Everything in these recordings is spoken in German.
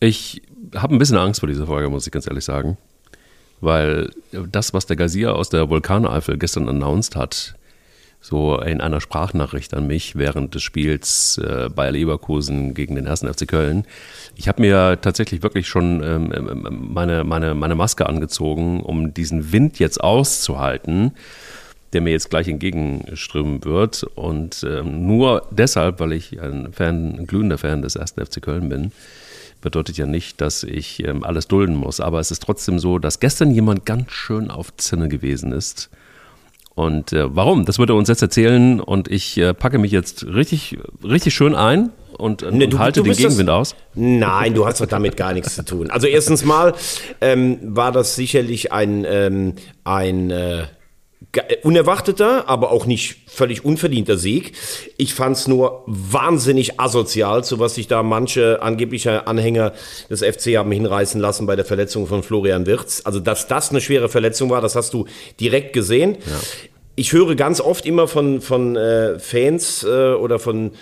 Ich habe ein bisschen Angst vor dieser Folge, muss ich ganz ehrlich sagen. Weil das, was der Gazier aus der Vulkaneifel gestern announced hat, so in einer Sprachnachricht an mich während des Spiels äh, Bayer Leverkusen gegen den 1. FC Köln. Ich habe mir tatsächlich wirklich schon ähm, ähm, meine, meine, meine Maske angezogen, um diesen Wind jetzt auszuhalten, der mir jetzt gleich entgegenströmen wird. Und ähm, nur deshalb, weil ich ein, Fan, ein glühender Fan des 1. FC Köln bin, bedeutet ja nicht, dass ich ähm, alles dulden muss. Aber es ist trotzdem so, dass gestern jemand ganz schön auf Zinne gewesen ist und äh, warum? Das wird er uns jetzt erzählen und ich äh, packe mich jetzt richtig, richtig schön ein und, äh, nee, du, halte du den Gegenwind das, aus? Nein, du hast doch damit gar nichts zu tun. Also erstens mal ähm, war das sicherlich ein, ähm, ein äh, unerwarteter, aber auch nicht völlig unverdienter Sieg. Ich fand es nur wahnsinnig asozial, zu was sich da manche angebliche Anhänger des FC haben hinreißen lassen bei der Verletzung von Florian Wirz. Also, dass das eine schwere Verletzung war, das hast du direkt gesehen. Ja. Ich höre ganz oft immer von, von äh, Fans äh, oder von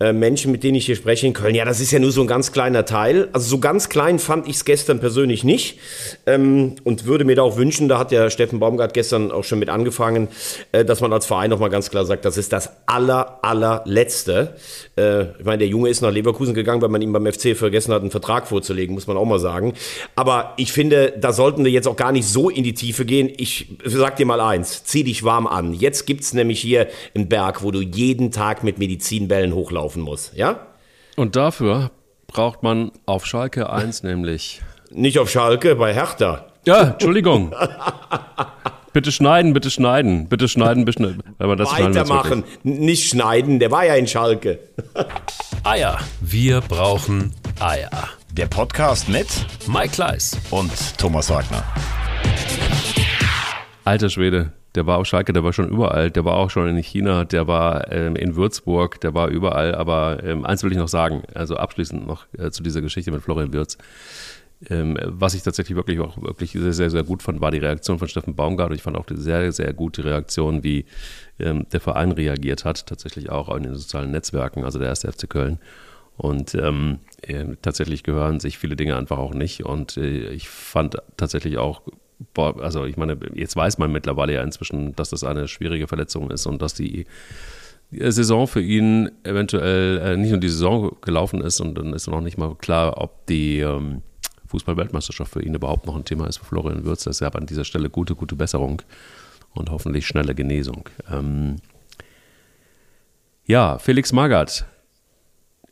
äh, Menschen, mit denen ich hier spreche in Köln, ja, das ist ja nur so ein ganz kleiner Teil. Also so ganz klein fand ich es gestern persönlich nicht ähm, und würde mir da auch wünschen, da hat ja Steffen Baumgart gestern auch schon mit angefangen, äh, dass man als Verein nochmal ganz klar sagt, das ist das aller, allerletzte. Äh, ich meine, der Junge ist nach Leverkusen gegangen, weil man ihm beim FC vergessen hat, einen Vertrag vorzulegen, muss man auch mal sagen. Aber ich finde, da sollten wir jetzt auch gar nicht so in die Tiefe gehen. Ich sag dir mal eins, zieh dich warm an. Jetzt gibt's nämlich hier einen Berg, wo du jeden Tag mit Medizinbällen hochlaufst laufen muss, ja? Und dafür braucht man auf Schalke 1 nämlich. Nicht auf Schalke, bei Hertha. Ja, Entschuldigung. bitte schneiden, bitte schneiden, bitte schneiden, bitte Wenn man das Weitermachen, nicht schneiden, der war ja in Schalke. Eier. Wir brauchen Eier. Der Podcast mit Mike Kleiss und Thomas Wagner. Alter Schwede, der war auf Schalke, der war schon überall, der war auch schon in China, der war ähm, in Würzburg, der war überall. Aber ähm, eins will ich noch sagen, also abschließend noch äh, zu dieser Geschichte mit Florian Würz. Ähm, was ich tatsächlich wirklich auch wirklich sehr, sehr, sehr gut fand, war die Reaktion von Steffen Baumgart. Ich fand auch die sehr, sehr gute Reaktion, wie ähm, der Verein reagiert hat, tatsächlich auch in den sozialen Netzwerken, also der erste FC Köln. Und ähm, äh, tatsächlich gehören sich viele Dinge einfach auch nicht. Und äh, ich fand tatsächlich auch boah, also ich meine, jetzt weiß man mittlerweile ja inzwischen, dass das eine schwierige Verletzung ist und dass die Saison für ihn eventuell äh, nicht nur die Saison gelaufen ist und dann ist noch nicht mal klar, ob die ähm, Fußball-Weltmeisterschaft für ihn überhaupt noch ein Thema ist für Florian Würz. Deshalb an dieser Stelle gute, gute Besserung und hoffentlich schnelle Genesung. Ähm ja, Felix Magath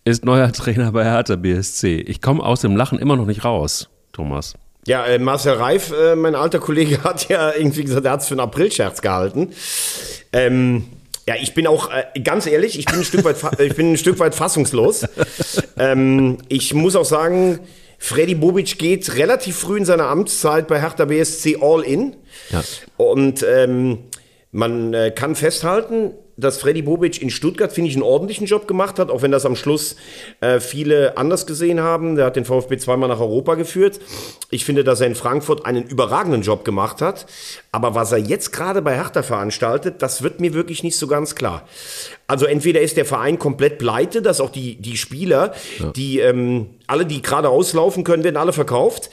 ist neuer Trainer bei Hertha BSC. Ich komme aus dem Lachen immer noch nicht raus, Thomas. Ja, äh, Marcel Reif, äh, mein alter Kollege, hat ja irgendwie gesagt, er hat es für einen Aprilscherz gehalten. Ähm, ja, ich bin auch äh, ganz ehrlich, ich bin ein Stück weit, ich bin ein Stück weit fassungslos. Ähm, ich muss auch sagen, Freddy Bobic geht relativ früh in seiner Amtszeit bei Hertha BSC all in. Ja. Und ähm, man äh, kann festhalten, dass Freddy Bobic in Stuttgart, finde ich, einen ordentlichen Job gemacht hat, auch wenn das am Schluss äh, viele anders gesehen haben. Der hat den VfB zweimal nach Europa geführt. Ich finde, dass er in Frankfurt einen überragenden Job gemacht hat. Aber was er jetzt gerade bei Hertha veranstaltet, das wird mir wirklich nicht so ganz klar. Also entweder ist der Verein komplett pleite, dass auch die, die Spieler, ja. die ähm, alle, die gerade auslaufen können, werden alle verkauft.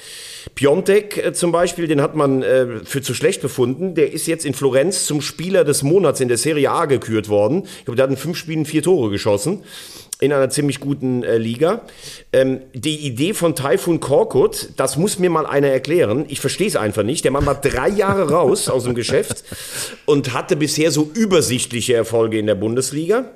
Piontek äh, zum Beispiel, den hat man äh, für zu schlecht befunden. Der ist jetzt in Florenz zum Spieler des Monats in der Serie A gekürt worden. Ich glaube, der hat in fünf Spielen vier Tore geschossen in einer ziemlich guten äh, Liga. Ähm, die Idee von Taifun Korkut, das muss mir mal einer erklären. Ich verstehe es einfach nicht. Der Mann war drei Jahre raus aus dem Geschäft und hatte bisher so übersichtliche Erfolge in der Bundesliga.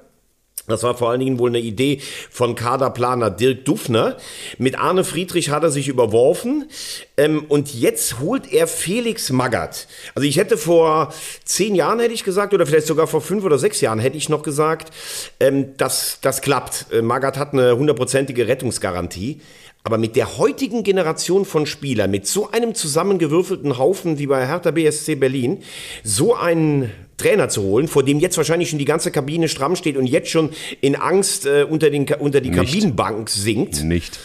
Das war vor allen Dingen wohl eine Idee von Kaderplaner Dirk Dufner. Mit Arne Friedrich hat er sich überworfen ähm, und jetzt holt er Felix Magath. Also ich hätte vor zehn Jahren hätte ich gesagt oder vielleicht sogar vor fünf oder sechs Jahren hätte ich noch gesagt, ähm, dass das klappt. Äh, Magath hat eine hundertprozentige Rettungsgarantie. Aber mit der heutigen Generation von Spielern, mit so einem zusammengewürfelten Haufen wie bei Hertha BSC Berlin, so einen Trainer zu holen, vor dem jetzt wahrscheinlich schon die ganze Kabine stramm steht und jetzt schon in Angst äh, unter, den, unter die Nicht. Kabinenbank sinkt. Nicht.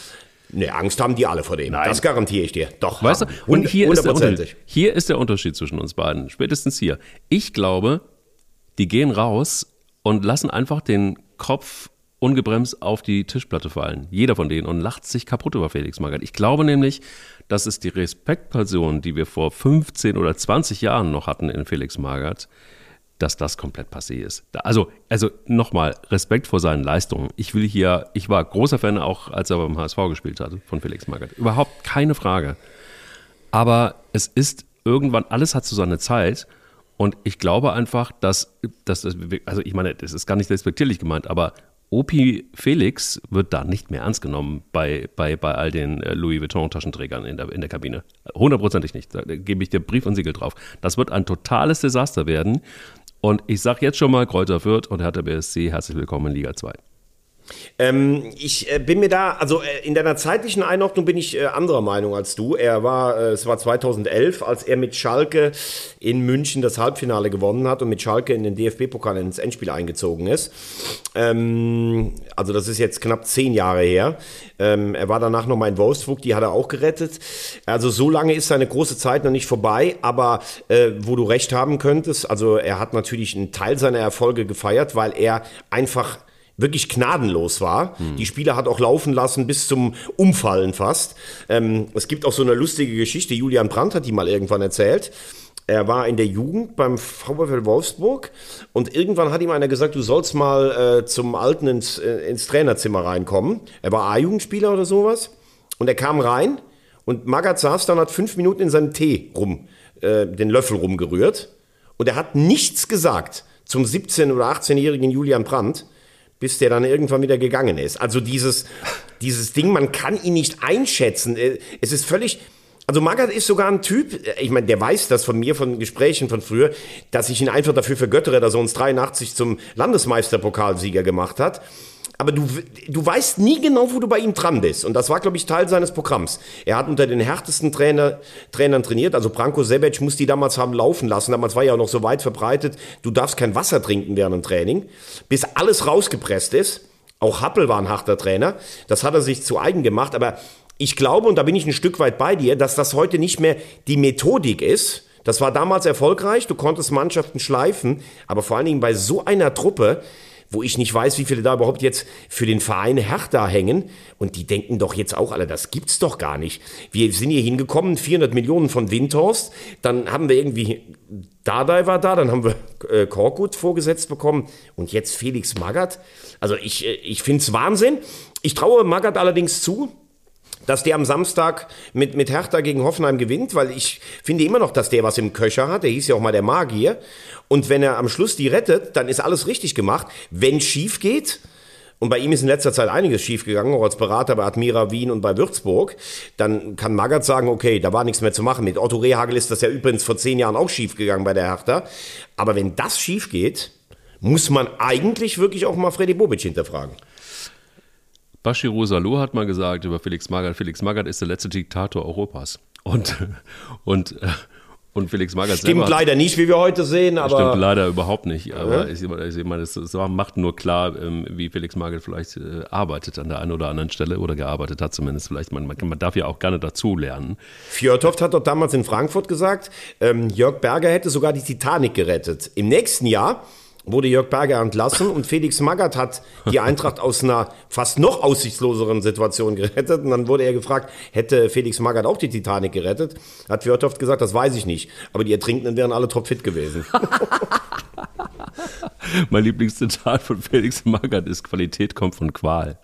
Ne, Angst haben die alle vor dem. Nein. Das garantiere ich dir. Doch. Weißt du, und hier ist, hier ist der Unterschied zwischen uns beiden. Spätestens hier. Ich glaube, die gehen raus und lassen einfach den Kopf ungebremst auf die Tischplatte fallen. Jeder von denen und lacht sich kaputt über Felix Magath. Ich glaube nämlich, dass es die Respektperson, die wir vor 15 oder 20 Jahren noch hatten in Felix Magath, dass das komplett passé ist. Also, also nochmal, Respekt vor seinen Leistungen. Ich will hier, ich war großer Fan auch, als er beim HSV gespielt hat, von Felix Magath. Überhaupt keine Frage. Aber es ist irgendwann, alles hat so seine Zeit. Und ich glaube einfach, dass, dass also ich meine, das ist gar nicht respektierlich gemeint, aber Opi Felix wird da nicht mehr ernst genommen bei, bei, bei all den äh, Louis Vuitton-Taschenträgern in der, in der Kabine. Hundertprozentig nicht. Da gebe ich dir Brief und Siegel drauf. Das wird ein totales Desaster werden. Und ich sage jetzt schon mal, Kräuter Fürth und Hertha BSC, herzlich willkommen in Liga 2. Ähm, ich äh, bin mir da, also äh, in deiner zeitlichen Einordnung bin ich äh, anderer Meinung als du. Er war, äh, es war 2011, als er mit Schalke in München das Halbfinale gewonnen hat und mit Schalke in den DFB-Pokal ins Endspiel eingezogen ist. Ähm, also das ist jetzt knapp zehn Jahre her. Ähm, er war danach nochmal in Wolfsburg, die hat er auch gerettet. Also so lange ist seine große Zeit noch nicht vorbei, aber äh, wo du recht haben könntest, also er hat natürlich einen Teil seiner Erfolge gefeiert, weil er einfach wirklich gnadenlos war. Hm. Die Spieler hat auch laufen lassen bis zum Umfallen fast. Ähm, es gibt auch so eine lustige Geschichte, Julian Brandt hat die mal irgendwann erzählt. Er war in der Jugend beim VfL Wolfsburg und irgendwann hat ihm einer gesagt, du sollst mal äh, zum Alten ins, äh, ins Trainerzimmer reinkommen. Er war A-Jugendspieler oder sowas und er kam rein und Magath saß dann, hat fünf Minuten in seinem Tee rum, äh, den Löffel rumgerührt und er hat nichts gesagt zum 17- oder 18-jährigen Julian Brandt bis der dann irgendwann wieder gegangen ist. Also dieses, dieses Ding, man kann ihn nicht einschätzen. Äh, es ist völlig, also Magath ist sogar ein Typ, äh, ich meine, der weiß das von mir, von Gesprächen von früher, dass ich ihn einfach dafür vergöttere, dass er uns 83 zum Landesmeisterpokalsieger gemacht hat aber du, du weißt nie genau, wo du bei ihm dran bist. Und das war, glaube ich, Teil seines Programms. Er hat unter den härtesten Trainer, Trainern trainiert. Also Branko Sebec muss die damals haben laufen lassen. Damals war ja auch noch so weit verbreitet, du darfst kein Wasser trinken während dem Training, bis alles rausgepresst ist. Auch Happel war ein harter Trainer. Das hat er sich zu eigen gemacht. Aber ich glaube, und da bin ich ein Stück weit bei dir, dass das heute nicht mehr die Methodik ist. Das war damals erfolgreich. Du konntest Mannschaften schleifen. Aber vor allen Dingen bei so einer Truppe, wo ich nicht weiß, wie viele da überhaupt jetzt für den Verein Hertha hängen. Und die denken doch jetzt auch alle, das gibt's doch gar nicht. Wir sind hier hingekommen, 400 Millionen von Windhorst, dann haben wir irgendwie, Dardai war da, dann haben wir äh, Korkut vorgesetzt bekommen und jetzt Felix Magath. Also ich, äh, ich finde es Wahnsinn. Ich traue Magath allerdings zu, dass der am Samstag mit, mit Hertha gegen Hoffenheim gewinnt, weil ich finde immer noch, dass der was im Köcher hat. Der hieß ja auch mal der Magier. Und wenn er am Schluss die rettet, dann ist alles richtig gemacht. Wenn schief geht, und bei ihm ist in letzter Zeit einiges schiefgegangen, auch als Berater bei Admira Wien und bei Würzburg. Dann kann Magath sagen, okay, da war nichts mehr zu machen. Mit Otto Rehagel ist das ja übrigens vor zehn Jahren auch schiefgegangen bei der Hertha. Aber wenn das schief geht, muss man eigentlich wirklich auch mal Freddy Bobic hinterfragen. Bashiru Salou hat mal gesagt über Felix Magath, Felix Magath ist der letzte Diktator Europas. Und, und, und Felix Magath Stimmt selber, leider nicht, wie wir heute sehen, aber. Stimmt leider überhaupt nicht. Aber ja. ich, ich meine, es macht nur klar, ähm, wie Felix Magath vielleicht äh, arbeitet an der einen oder anderen Stelle oder gearbeitet hat zumindest. Vielleicht, man, man darf ja auch gerne dazu lernen. Fjordhoft hat doch damals in Frankfurt gesagt, ähm, Jörg Berger hätte sogar die Titanic gerettet. Im nächsten Jahr wurde Jörg Berger entlassen und Felix Magath hat die Eintracht aus einer fast noch aussichtsloseren Situation gerettet. Und dann wurde er gefragt, hätte Felix Magath auch die Titanic gerettet? Hat Fjordhoft gesagt, das weiß ich nicht. Aber die Ertrinkenden wären alle topfit gewesen. mein Lieblingszitat von Felix Magath ist, Qualität kommt von Qual.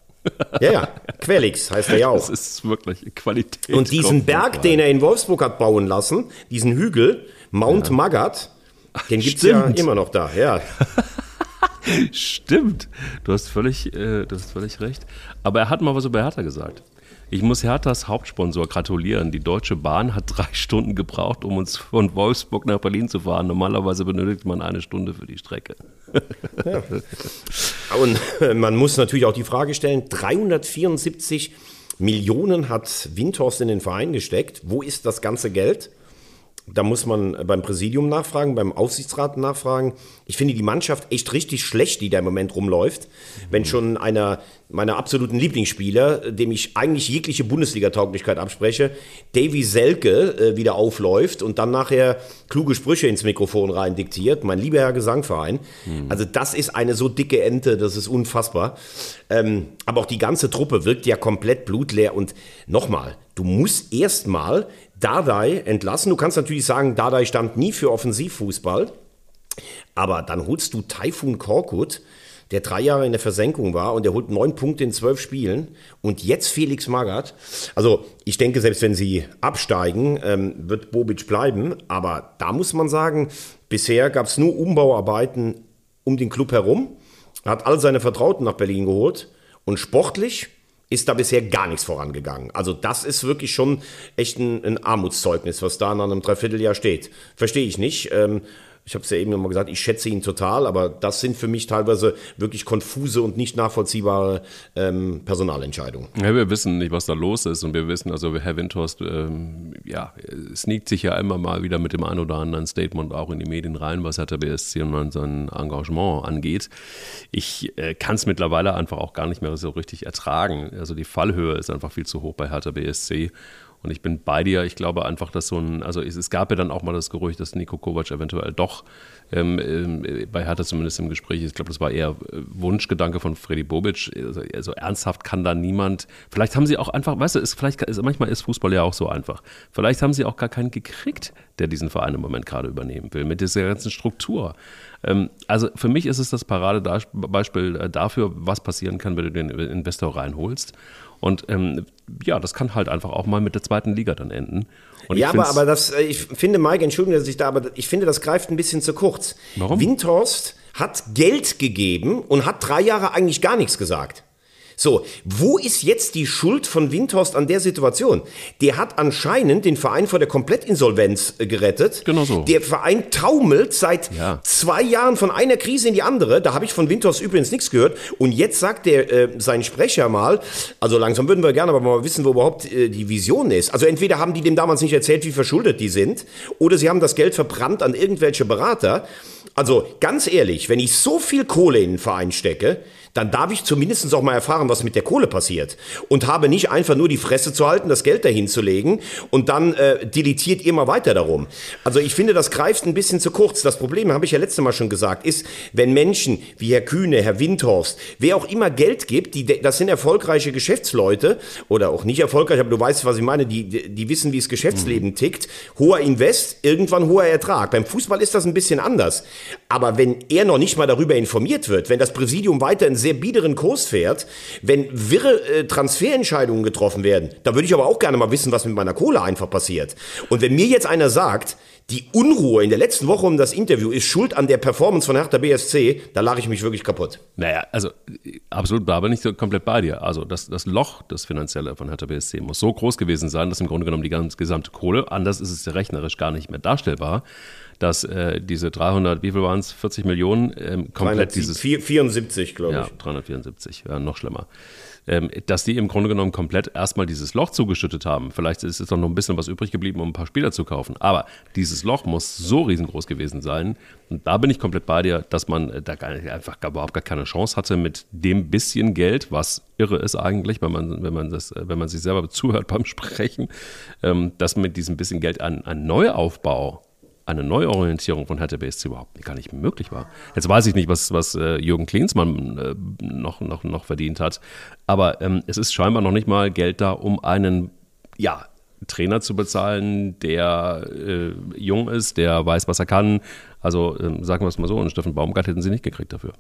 Ja, ja, Quelix heißt er ja auch. Das ist wirklich Qualität. Und diesen Berg, den er in Wolfsburg hat bauen lassen, diesen Hügel, Mount ja. Magath, den gibt es ja immer noch da, ja. Stimmt. Du hast völlig, äh, du hast völlig recht. Aber er hat mal was über Hertha gesagt. Ich muss Herthas Hauptsponsor gratulieren. Die Deutsche Bahn hat drei Stunden gebraucht, um uns von Wolfsburg nach Berlin zu fahren. Normalerweise benötigt man eine Stunde für die Strecke. Ja. Und äh, man muss natürlich auch die Frage stellen: 374 Millionen hat Windhorst in den Verein gesteckt. Wo ist das ganze Geld? Da muss man beim Präsidium nachfragen, beim Aufsichtsrat nachfragen. Ich finde die Mannschaft echt richtig schlecht, die da im Moment rumläuft. Wenn schon einer meiner absoluten Lieblingsspieler, dem ich eigentlich jegliche Bundesliga-Tauglichkeit abspreche, Davy Selke äh, wieder aufläuft und dann nachher kluge Sprüche ins Mikrofon rein diktiert. Mein lieber Herr Gesangverein. Mhm. Also das ist eine so dicke Ente, das ist unfassbar. Ähm, aber auch die ganze Truppe wirkt ja komplett blutleer. Und nochmal, du musst erstmal Dardai entlassen. Du kannst natürlich sagen, Dardai stand nie für Offensivfußball. Aber dann holst du Taifun Korkut, der drei Jahre in der Versenkung war und der holt neun Punkte in zwölf Spielen. Und jetzt Felix Magath. Also ich denke, selbst wenn sie absteigen, ähm, wird Bobic bleiben. Aber da muss man sagen, bisher gab es nur Umbauarbeiten um den Club herum. Er hat all seine Vertrauten nach Berlin geholt. Und sportlich ist da bisher gar nichts vorangegangen. Also das ist wirklich schon echt ein, ein Armutszeugnis, was da nach einem Dreivierteljahr steht. Verstehe ich nicht. Ähm, ich habe es ja eben nochmal gesagt, ich schätze ihn total, aber das sind für mich teilweise wirklich konfuse und nicht nachvollziehbare ähm, Personalentscheidungen. Ja, wir wissen nicht, was da los ist und wir wissen, also Herr Windhorst, ähm, ja, sneakt sich ja immer mal wieder mit dem einen oder anderen Statement auch in die Medien rein, was Hertha BSC und sein Engagement angeht. Ich äh, kann es mittlerweile einfach auch gar nicht mehr so richtig ertragen. Also die Fallhöhe ist einfach viel zu hoch bei Hertha BSC und ich bin bei dir. Ich glaube einfach, dass so ein, also es, es gab ja dann auch mal das Gerücht, dass Nico Kovac eventuell doch ähm, äh, bei Hertha zumindest im Gespräch ist. Ich glaube, das war eher äh, Wunschgedanke von Freddy Bobic. Also, also, ernsthaft kann da niemand. Vielleicht haben sie auch einfach, weißt du, ist, vielleicht ist, manchmal ist Fußball ja auch so einfach. Vielleicht haben sie auch gar keinen gekriegt, der diesen Verein im Moment gerade übernehmen will, mit dieser ganzen Struktur. Ähm, also für mich ist es das Paradebeispiel äh, dafür, was passieren kann, wenn du den Investor reinholst. Und ähm, ja, das kann halt einfach auch mal mit der zweiten Liga dann enden. Und ja, aber, aber das, äh, ich finde, Mike, entschuldige, dass ich da, aber ich finde, das greift ein bisschen zu kurz. Warum? Windhorst hat Geld gegeben und hat drei Jahre eigentlich gar nichts gesagt. So, wo ist jetzt die Schuld von Windhorst an der Situation? Der hat anscheinend den Verein vor der Komplettinsolvenz äh, gerettet. Genau so. Der Verein taumelt seit ja. zwei Jahren von einer Krise in die andere. Da habe ich von Windhorst übrigens nichts gehört. Und jetzt sagt der äh, sein Sprecher mal, also langsam würden wir gerne aber mal wissen, wo überhaupt äh, die Vision ist. Also entweder haben die dem damals nicht erzählt, wie verschuldet die sind, oder sie haben das Geld verbrannt an irgendwelche Berater. Also ganz ehrlich, wenn ich so viel Kohle in den Verein stecke, dann darf ich zumindest auch mal erfahren, was mit der Kohle passiert. Und habe nicht einfach nur die Fresse zu halten, das Geld dahin zu legen und dann äh, deletiert immer weiter darum. Also ich finde, das greift ein bisschen zu kurz. Das Problem, habe ich ja letztes Mal schon gesagt, ist, wenn Menschen wie Herr Kühne, Herr Windhorst, wer auch immer Geld gibt, die, das sind erfolgreiche Geschäftsleute oder auch nicht erfolgreich, aber du weißt, was ich meine, die, die wissen, wie das Geschäftsleben mhm. tickt. Hoher Invest, irgendwann hoher Ertrag. Beim Fußball ist das ein bisschen anders. Aber wenn er noch nicht mal darüber informiert wird, wenn das Präsidium weiter in sehr biederen Kurs fährt, wenn wirre äh, Transferentscheidungen getroffen werden, da würde ich aber auch gerne mal wissen, was mit meiner Kohle einfach passiert. Und wenn mir jetzt einer sagt, die Unruhe in der letzten Woche um das Interview ist schuld an der Performance von Hertha BSC, da lache ich mich wirklich kaputt. Naja, also absolut, da bin ich komplett bei dir. Also das, das Loch, das finanzielle von Hertha BSC muss so groß gewesen sein, dass im Grunde genommen die ganze gesamte Kohle, anders ist es rechnerisch gar nicht mehr darstellbar, dass äh, diese 300, wie viel waren es, 40 Millionen ähm, komplett 300, dieses... 74, glaube ich. Ja, 374, ja, noch schlimmer. Ähm, dass die im Grunde genommen komplett erstmal dieses Loch zugeschüttet haben. Vielleicht ist es doch noch ein bisschen was übrig geblieben, um ein paar Spieler zu kaufen. Aber dieses Loch muss so riesengroß gewesen sein. Und da bin ich komplett bei dir, dass man äh, da einfach überhaupt gar keine Chance hatte mit dem bisschen Geld, was irre ist eigentlich, wenn man, wenn man, das, wenn man sich selber zuhört beim Sprechen, ähm, dass mit diesem bisschen Geld ein Neuaufbau eine Neuorientierung von Hertha BSC überhaupt gar nicht möglich war. Jetzt weiß ich nicht, was, was äh, Jürgen Klinsmann äh, noch, noch, noch verdient hat, aber ähm, es ist scheinbar noch nicht mal Geld da, um einen, ja, Trainer zu bezahlen, der äh, jung ist, der weiß, was er kann. Also ähm, sagen wir es mal so, und Steffen Baumgart hätten sie nicht gekriegt dafür.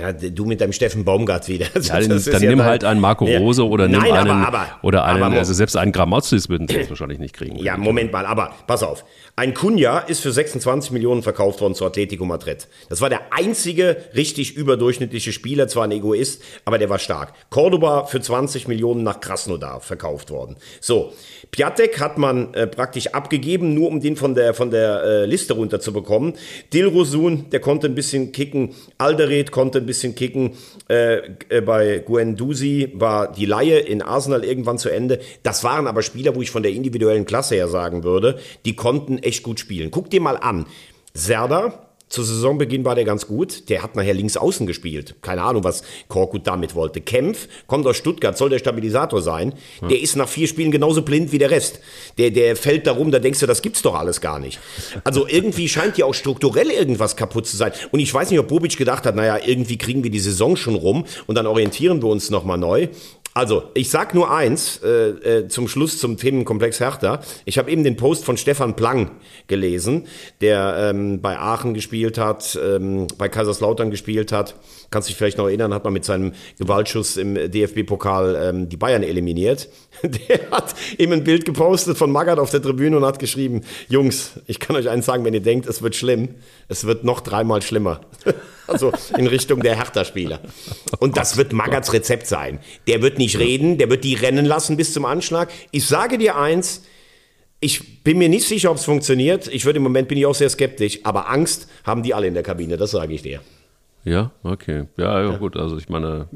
Ja, du mit deinem Steffen Baumgart wieder. Ja, dann, dann nimm halt einen Marco Rose oder nimm Nein, einen, aber, aber, oder einen, aber, also selbst einen Grammatzis würden sie jetzt wahrscheinlich nicht kriegen. Ja, Moment mal, aber pass auf. Ein Kunja ist für 26 Millionen verkauft worden zu Atletico Madrid. Das war der einzige richtig überdurchschnittliche Spieler, zwar ein Egoist, aber der war stark. Cordoba für 20 Millionen nach Krasnodar verkauft worden. So, Piatek hat man äh, praktisch abgegeben, nur um den von der, von der äh, Liste runterzubekommen. Dilrosun, der konnte ein bisschen kicken. Alderete konnte ein bisschen kicken. Äh, äh, bei Guendouzi war die Laie in Arsenal irgendwann zu Ende. Das waren aber Spieler, wo ich von der individuellen Klasse her sagen würde, die konnten echt gut spielen. Guck dir mal an. Serda, zu Saisonbeginn war der ganz gut. Der hat nachher links außen gespielt. Keine Ahnung, was Korkut damit wollte. Kempf kommt aus Stuttgart, soll der Stabilisator sein. Der ist nach vier Spielen genauso blind wie der Rest. Der, der fällt da rum, da denkst du, das gibt's doch alles gar nicht. Also irgendwie scheint ja auch strukturell irgendwas kaputt zu sein. Und ich weiß nicht, ob Bobic gedacht hat, naja, irgendwie kriegen wir die Saison schon rum und dann orientieren wir uns nochmal neu. Also, ich sag nur eins äh, äh, zum Schluss zum Themenkomplex Hertha. Ich habe eben den Post von Stefan Plang gelesen, der ähm, bei Aachen gespielt hat, ähm, bei Kaiserslautern gespielt hat. Kannst dich vielleicht noch erinnern, hat man mit seinem Gewaltschuss im DFB-Pokal ähm, die Bayern eliminiert. Der hat eben ein Bild gepostet von Magath auf der Tribüne und hat geschrieben, Jungs, ich kann euch eins sagen, wenn ihr denkt, es wird schlimm, es wird noch dreimal schlimmer. Also in Richtung der Hertha-Spieler. Und das wird Magaths Rezept sein. Der wird nicht reden, der wird die rennen lassen bis zum Anschlag. Ich sage dir eins, ich bin mir nicht sicher, ob es funktioniert. Ich würde im Moment bin ich auch sehr skeptisch, aber Angst haben die alle in der Kabine, das sage ich dir. Ja, okay. Ja, ja, gut. Also ich meine,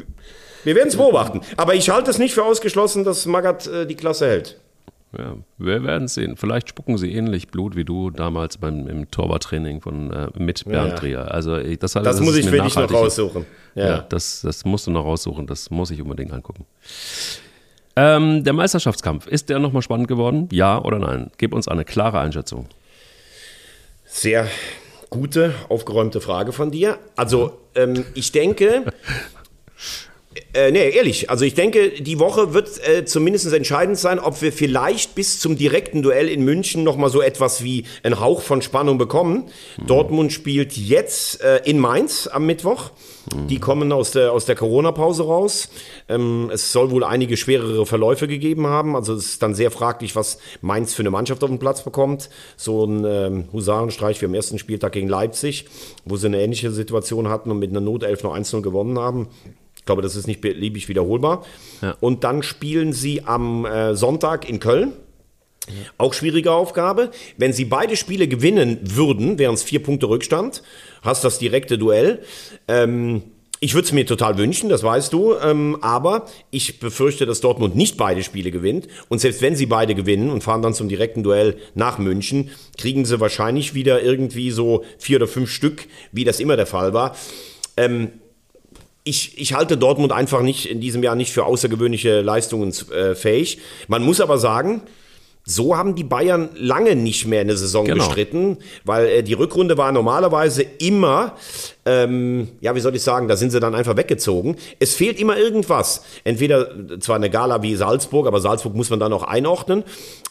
Wir werden es beobachten. Aber ich halte es nicht für ausgeschlossen, dass Magath äh, die Klasse hält. ja, wir werden sehen. Vielleicht spucken sie ähnlich Blut wie du damals beim im Torwarttraining von äh, mit Bernd Ja. Trier. Also ich- das, hat- Das, muss ich für dich noch raussuchen. Ja. Ja, das, das musst du noch raussuchen. Das muss ich unbedingt angucken. Ähm, der Meisterschaftskampf, ist der nochmal spannend geworden? Ja oder nein? Gib uns eine klare Einschätzung. Sehr gute, aufgeräumte Frage von dir. Also, ähm, ich denke, äh, nee, ehrlich, also ich denke, die Woche wird äh, zumindest entscheidend sein, ob wir vielleicht bis zum direkten Duell in München nochmal so etwas wie einen Hauch von Spannung bekommen. Dortmund spielt jetzt äh, in Mainz am Mittwoch. Die kommen aus der, aus der Corona-Pause raus. Ähm, es soll wohl einige schwerere Verläufe gegeben haben. Also es ist dann sehr fraglich, was Mainz für eine Mannschaft auf den Platz bekommt. So ein ähm, Husarenstreich wie am ersten Spieltag gegen Leipzig, wo sie eine ähnliche Situation hatten und mit einer Notelf noch 1-0 gewonnen haben. Ich glaube, das ist nicht beliebig wiederholbar. Ja. Und dann spielen sie am äh, Sonntag in Köln. Auch schwierige Aufgabe. Wenn sie beide Spiele gewinnen würden, wären es vier Punkte Rückstand. Hast das direkte Duell. Ähm, ich würde es mir total wünschen, das weißt du. Ähm, aber ich befürchte, dass Dortmund nicht beide Spiele gewinnt. Und selbst wenn sie beide gewinnen und fahren dann zum direkten Duell nach München, kriegen sie wahrscheinlich wieder irgendwie so vier oder fünf Stück, wie das immer der Fall war. Ähm, ich, ich halte Dortmund einfach nicht in diesem Jahr nicht für außergewöhnliche Leistungen äh, fähig. Man muss aber sagen, so haben die Bayern lange nicht mehr eine Saison Genau. bestritten, weil äh, die Rückrunde war normalerweise immer, ähm, ja, wie soll ich sagen, da sind sie dann einfach weggezogen. Es fehlt immer irgendwas. Entweder äh, zwar eine Gala wie Salzburg, aber Salzburg muss man dann auch einordnen.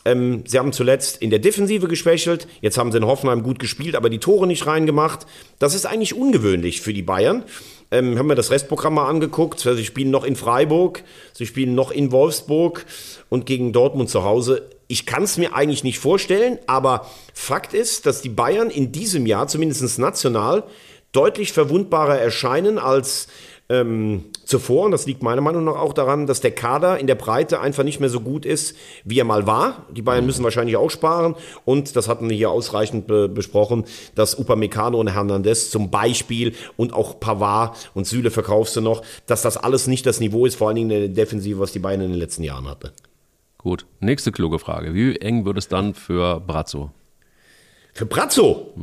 Ähm, sie haben zuletzt in der Defensive geschwächelt, jetzt haben sie in Hoffenheim gut gespielt, aber die Tore nicht reingemacht. Das ist eigentlich ungewöhnlich für die Bayern. Ähm, haben wir das Restprogramm mal angeguckt. Sie spielen noch in Freiburg, sie spielen noch in Wolfsburg und gegen Dortmund zu Hause. Ich kann es mir eigentlich nicht vorstellen, aber Fakt ist, dass die Bayern in diesem Jahr, zumindest national, deutlich verwundbarer erscheinen als ähm, zuvor. Und das liegt meiner Meinung nach auch daran, dass der Kader in der Breite einfach nicht mehr so gut ist, wie er mal war. Die Bayern müssen wahrscheinlich auch sparen. Und das hatten wir hier ausreichend be besprochen, dass Upamecano und Hernandez zum Beispiel und auch Pavard und Süle verkaufst du noch, dass das alles nicht das Niveau ist, vor allen Dingen in der Defensive, was die Bayern in den letzten Jahren hatte. Gut, nächste kluge Frage. Wie eng wird es dann für Brazzo? Für Brazzo?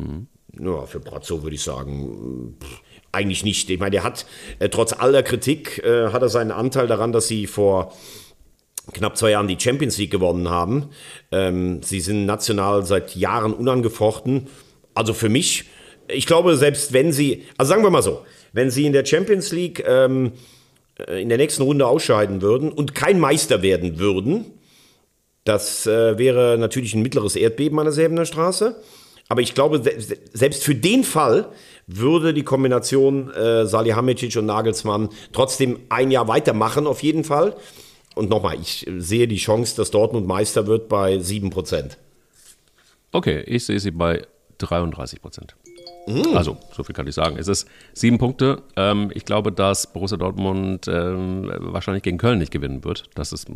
Ja, für Brazzo würde ich sagen, pff, eigentlich nicht. Ich meine, der hat äh, trotz aller Kritik, äh, hat er seinen Anteil daran, dass sie vor knapp zwei Jahren die Champions League gewonnen haben. Ähm, sie sind national seit Jahren unangefochten. Also für mich, ich glaube, selbst wenn sie, also sagen wir mal so, wenn sie in der Champions League ähm, äh, in der nächsten Runde ausscheiden würden und kein Meister werden würden, das äh, wäre natürlich ein mittleres Erdbeben an der Säbener Straße. Aber ich glaube, se se- selbst für den Fall würde die Kombination äh, Salihamidzic und Nagelsmann trotzdem ein Jahr weitermachen, auf jeden Fall. Und nochmal, ich äh, sehe die Chance, dass Dortmund Meister wird bei 7%. Okay, ich sehe sie bei 33 Prozent. Mhm. Also, so viel kann ich sagen. Es ist sieben Punkte. Ähm, ich glaube, dass Borussia Dortmund ähm, wahrscheinlich gegen Köln nicht gewinnen wird. Das ist,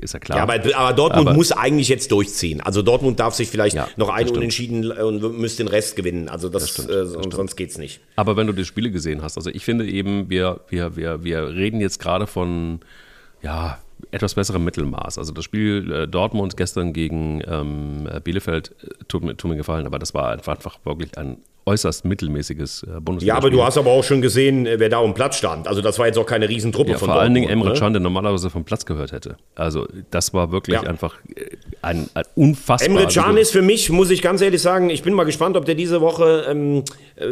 ist ja klar. Ja, aber, aber Dortmund aber, muss eigentlich jetzt durchziehen. Also Dortmund darf sich vielleicht ja, noch ein Unentschieden und müsste den Rest gewinnen. Also das, das stimmt, äh, das sonst geht's nicht. Aber wenn du die Spiele gesehen hast, also ich finde eben, wir, wir, wir, wir reden jetzt gerade von, ja, etwas besserem Mittelmaß. Also das Spiel äh, Dortmund gestern gegen ähm, Bielefeld äh, tut, tut, mir gefallen, aber das war einfach, einfach wirklich ein äußerst mittelmäßiges äh, Bundesliga. Ja, aber du hast aber auch schon gesehen, äh, wer da um Platz stand. Also das war jetzt auch keine Riesentruppe ja, von Vor allen Dingen Emre ne? Can, der normalerweise vom Platz gehört hätte. Also das war wirklich ja. einfach äh, ein, ein unfassbar. Emre Can ist für mich, muss ich ganz ehrlich sagen, ich bin mal gespannt, ob der diese Woche ähm,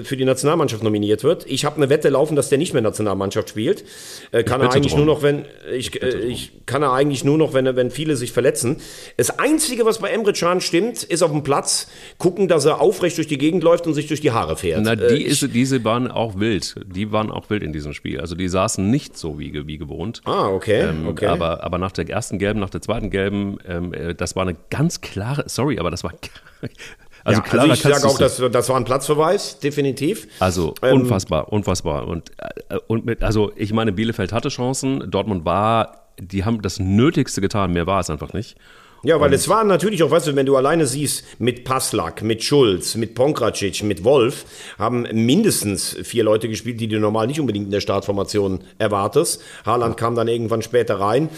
für die Nationalmannschaft nominiert wird. Ich habe eine Wette laufen, dass der nicht mehr Nationalmannschaft spielt. Äh, kann er eigentlich drum. nur noch, wenn ich, ich, äh, ich, kann er eigentlich nur noch, wenn, wenn viele sich verletzen. Das Einzige, was bei Emre Can stimmt, ist auf dem Platz gucken, dass er aufrecht durch die Gegend läuft und sich durch die Haare fährt. Na, die äh, ist, diese waren auch wild. Die waren auch wild in diesem Spiel. Also die saßen nicht so wie, wie gewohnt. Ah, okay. Ähm, okay. Aber, aber nach der ersten gelben, nach der zweiten gelben, ähm, äh, das war eine ganz klare, sorry, aber das war also, ja, also ich sage auch, das, das war ein Platzverweis, definitiv. Also ähm, unfassbar, unfassbar. Und, äh, und mit, also ich meine, Bielefeld hatte Chancen, Dortmund war, die haben das Nötigste getan, mehr war es einfach nicht. Ja, weil und es waren natürlich auch, weißt du, wenn du alleine siehst, mit Passlack, mit Schulz, mit Pongracic, mit Wolf, haben mindestens vier Leute gespielt, die du normal nicht unbedingt in der Startformation erwartest. Haaland kam dann irgendwann später rein.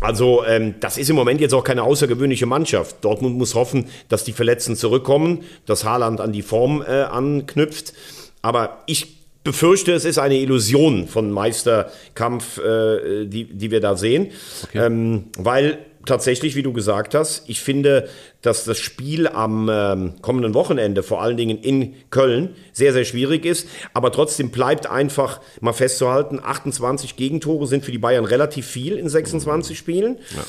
Also ähm, das ist im Moment jetzt auch keine außergewöhnliche Mannschaft. Dortmund muss hoffen, dass die Verletzten zurückkommen, dass Haaland an die Form äh, anknüpft. Aber ich befürchte, es ist eine Illusion von Meisterkampf, äh, die, die wir da sehen. Okay. Ähm, weil tatsächlich, wie du gesagt hast, ich finde, dass das Spiel am ähm, kommenden Wochenende, vor allen Dingen in Köln, sehr, sehr schwierig ist. Aber trotzdem bleibt einfach mal festzuhalten, 28 Gegentore sind für die Bayern relativ viel in 26 Spielen. Ja.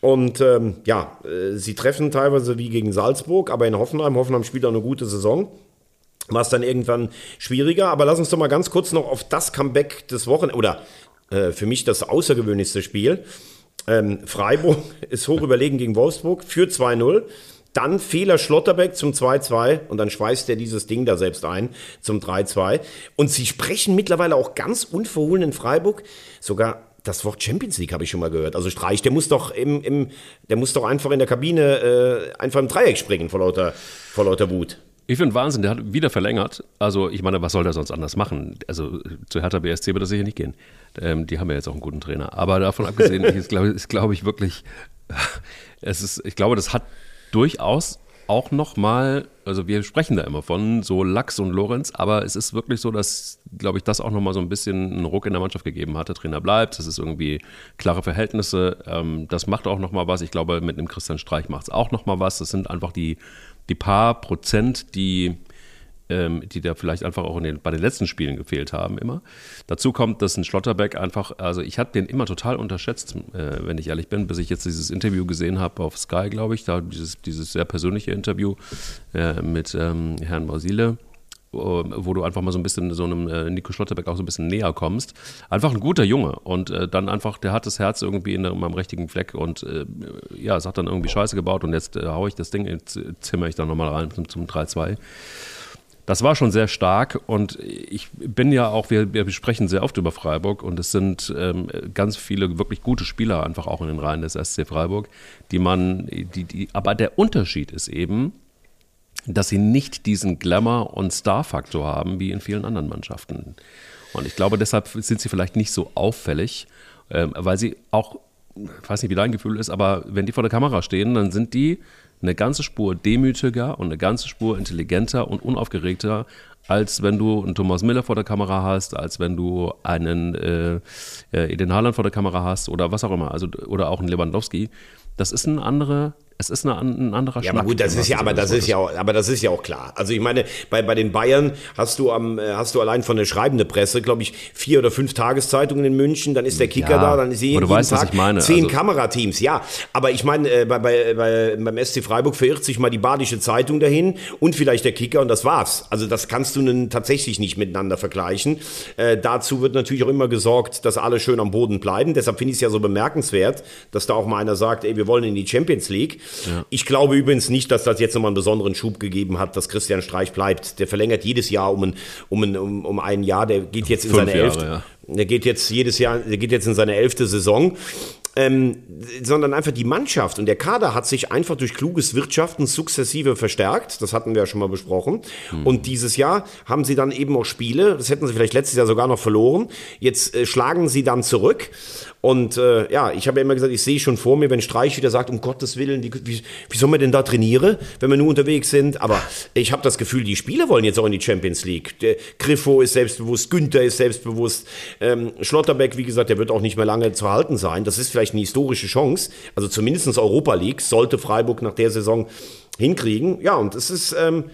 Und ähm, ja, äh, sie treffen teilweise wie gegen Salzburg, aber in Hoffenheim. Hoffenheim spielt auch eine gute Saison. War es dann irgendwann schwieriger. Aber lass uns doch mal ganz kurz noch auf das Comeback des Wochenendes, oder äh, für mich das außergewöhnlichste Spiel ähm, Freiburg ist hoch überlegen gegen Wolfsburg, führt 2-0. Dann Fehler Schlotterbeck zum 2-2 und dann schweißt er dieses Ding da selbst ein zum 3-2. Und sie sprechen mittlerweile auch ganz unverhohlen in Freiburg sogar das Wort Champions League habe ich schon mal gehört. Also Streich, der muss doch im, im der muss doch einfach in der Kabine äh, einfach im Dreieck springen vor lauter, vor lauter Wut. Ich finde Wahnsinn, der hat wieder verlängert. Also ich meine, was soll der sonst anders machen? Also zu Hertha BSC wird das sicher nicht gehen. Ähm, die haben ja jetzt auch einen guten Trainer. Aber davon abgesehen, ist glaube glaub ich wirklich, es ist, ich glaube, das hat durchaus auch nochmal, also wir sprechen da immer von so Lachs und Lorenz, aber es ist wirklich so, dass, glaube ich, das auch nochmal so ein bisschen einen Ruck in der Mannschaft gegeben hat. Der Trainer bleibt, es ist irgendwie klare Verhältnisse, ähm, das macht auch nochmal was. Ich glaube, mit einem Christian Streich macht es auch nochmal was. Das sind einfach die, die paar Prozent, die ähm, die da vielleicht einfach auch den, bei den letzten Spielen gefehlt haben immer. Dazu kommt, dass ein Schlotterbeck einfach, also ich habe den immer total unterschätzt, äh, wenn ich ehrlich bin, bis ich jetzt dieses Interview gesehen habe auf Sky, glaube ich, da dieses, dieses sehr persönliche Interview äh, mit ähm, Herrn Mausile wo du einfach mal so ein bisschen so einem äh, Nico Schlotterbeck auch so ein bisschen näher kommst. Einfach ein guter Junge und äh, dann einfach, der hat das Herz irgendwie in, in meinem richtigen Fleck und äh, ja, es hat dann irgendwie Scheiße gebaut und jetzt äh, haue ich das Ding, jetzt zimmer ich dann nochmal rein zum, zum 3-2 das war schon sehr stark und ich bin ja auch, wir, wir sprechen sehr oft über Freiburg und es sind ähm, ganz viele wirklich gute Spieler einfach auch in den Reihen des SC Freiburg, die man, die, die, aber der Unterschied ist eben, dass sie nicht diesen Glamour- und Star-Faktor haben wie in vielen anderen Mannschaften. Und ich glaube, deshalb sind sie vielleicht nicht so auffällig, ähm, weil sie auch, ich weiß nicht, wie dein Gefühl ist, aber wenn die vor der Kamera stehen, dann sind die eine ganze Spur demütiger und eine ganze Spur intelligenter und unaufgeregter, als wenn du einen Thomas Miller vor der Kamera hast, als wenn du einen äh, äh Eden Haaland vor der Kamera hast oder was auch immer, also oder auch einen Lewandowski. Das ist eine andere es ist eine, ein anderer Ja, aber gut, das ist ja, aber das ist ja, auch, aber das ist ja auch klar. Also ich meine, bei, bei den Bayern hast du am, äh, hast du allein von der schreibenden Presse, glaube ich, vier oder fünf Tageszeitungen in München. Dann ist der Kicker ja, da, dann ist jeden, weißt, Tag zehn also, Kamerateams. Ja, aber ich meine, äh, bei, bei, bei, beim SC Freiburg verirrt sich mal die Badische Zeitung dahin und vielleicht der Kicker und das war's. Also das kannst du nun tatsächlich nicht miteinander vergleichen. Äh, dazu wird natürlich auch immer gesorgt, dass alle schön am Boden bleiben. Deshalb finde ich es ja so bemerkenswert, dass da auch mal einer sagt, ey, wir wollen in die Champions League. Ich glaube übrigens nicht, dass das jetzt nochmal einen besonderen Schub gegeben hat, dass Christian Streich bleibt. Der verlängert jedes Jahr um ein, um ein, um, um ein Jahr. Der geht jetzt in Fünf seine Jahre, elfte. ja. Der geht jetzt jedes Jahr, der geht jetzt in seine elfte Saison. Ähm, sondern einfach die Mannschaft und der Kader hat sich einfach durch kluges Wirtschaften sukzessive verstärkt. Das hatten wir ja schon mal besprochen. Und dieses Jahr haben sie dann eben auch Spiele, das hätten sie vielleicht letztes Jahr sogar noch verloren. Jetzt äh, schlagen sie dann zurück. Und äh, ja, ich habe ja immer gesagt, ich sehe schon vor mir, wenn Streich wieder sagt, um Gottes Willen, wie, wie, wie soll man denn da trainieren, wenn wir nur unterwegs sind? Aber ich habe das Gefühl, die Spieler wollen jetzt auch in die Champions League. Der Griffo ist selbstbewusst, Günther ist selbstbewusst, ähm, Schlotterbeck, wie gesagt, der wird auch nicht mehr lange zu halten sein. Das ist vielleicht eine historische Chance. Also zumindest Europa League sollte Freiburg nach der Saison hinkriegen. Ja, und es ist, ähm,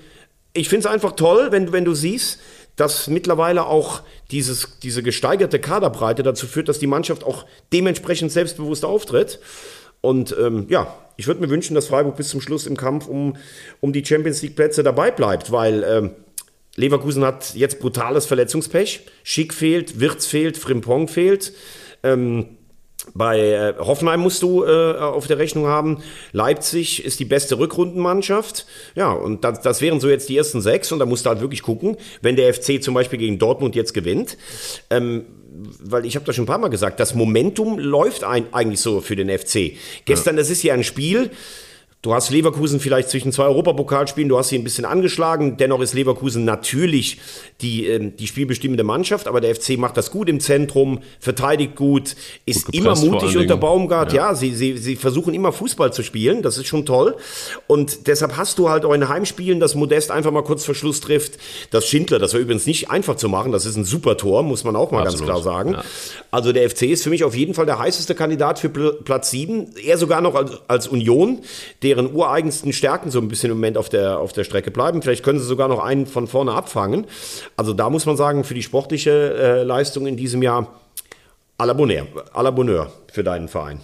ich finde es einfach toll, wenn, wenn du siehst, dass mittlerweile auch dieses, diese gesteigerte Kaderbreite dazu führt, dass die Mannschaft auch dementsprechend selbstbewusst auftritt. Und ähm, ja, ich würde mir wünschen, dass Freiburg bis zum Schluss im Kampf um, um die Champions League Plätze dabei bleibt, weil ähm, Leverkusen hat jetzt brutales Verletzungspech. Schick fehlt, Wirtz fehlt, Frimpong fehlt. Ähm, bei äh, Hoffenheim musst du äh, auf der Rechnung haben. Leipzig ist die beste Rückrundenmannschaft. Ja, und das, das wären so jetzt die ersten sechs. Und da musst du halt wirklich gucken, wenn der FC zum Beispiel gegen Dortmund jetzt gewinnt. Ähm, weil ich habe das schon ein paar Mal gesagt, das Momentum läuft ein, eigentlich so für den FC. Gestern, das ist ja ein Spiel. Du hast Leverkusen vielleicht zwischen zwei Europapokalspielen, du hast sie ein bisschen angeschlagen. Dennoch ist Leverkusen natürlich die, ähm, die spielbestimmende Mannschaft, aber der FC macht das gut im Zentrum, verteidigt gut, ist Gut immer gepresst mutig unter. Baumgart. Ja, Ja. sie, sie, sie versuchen immer Fußball zu spielen, das ist schon toll. Und deshalb hast du halt auch in Heimspielen, dass Modest einfach mal kurz vor Schluss trifft. Das Schindler, das war übrigens nicht einfach zu machen, das ist ein super Tor, muss man auch mal Absolut. ganz klar sagen. Ja. Also der FC ist für mich auf jeden Fall der heißeste Kandidat für Pl Platz 7. Eher sogar noch als, als Union, deren ureigensten Stärken so ein bisschen im Moment auf der, auf der Strecke bleiben. Vielleicht können sie sogar noch einen von vorne abfangen. Also da muss man sagen, für die sportliche äh, Leistung in diesem Jahr à la Bonheur, à la Bonheur für deinen Verein.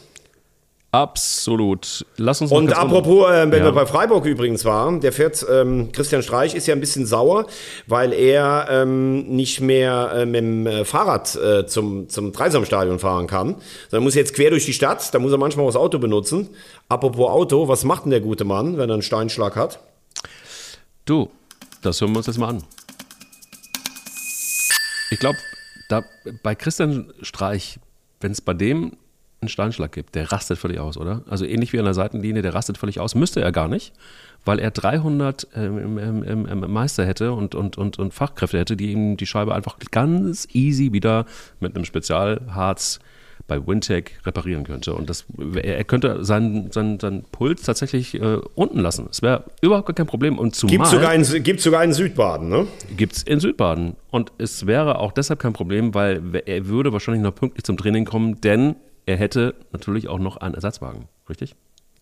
Absolut. Lass uns Und apropos, äh, wenn Ja. wir bei Freiburg übrigens waren, der fährt, ähm, Christian Streich ist ja ein bisschen sauer, weil er ähm, nicht mehr äh, mit dem äh, Fahrrad äh, zum, zum Dreisamstadion fahren kann, sondern muss jetzt quer durch die Stadt, da muss er manchmal auch das Auto benutzen. Apropos Auto, was macht denn der gute Mann, wenn er einen Steinschlag hat? Du, das hören wir uns jetzt mal an. Ich glaube, da, bei Christian Streich, wenn es bei dem einen Steinschlag gibt, der rastet völlig aus, oder? Also ähnlich wie an der Seitenlinie, der rastet völlig aus. Müsste er gar nicht, weil er 300 ähm, ähm, ähm, Meister hätte und, und, und, und Fachkräfte hätte, die ihm die Scheibe einfach ganz easy wieder mit einem Spezialharz bei Wintec reparieren könnte. Und das, er könnte seinen, seinen, seinen Puls tatsächlich äh, unten lassen. Es wäre überhaupt gar kein Problem. Und zumal Gibt sogar in, gibt's sogar in Südbaden, ne? gibt es in Südbaden. Und es wäre auch deshalb kein Problem, weil er würde wahrscheinlich noch pünktlich zum Training kommen, denn er hätte natürlich auch noch einen Ersatzwagen, richtig?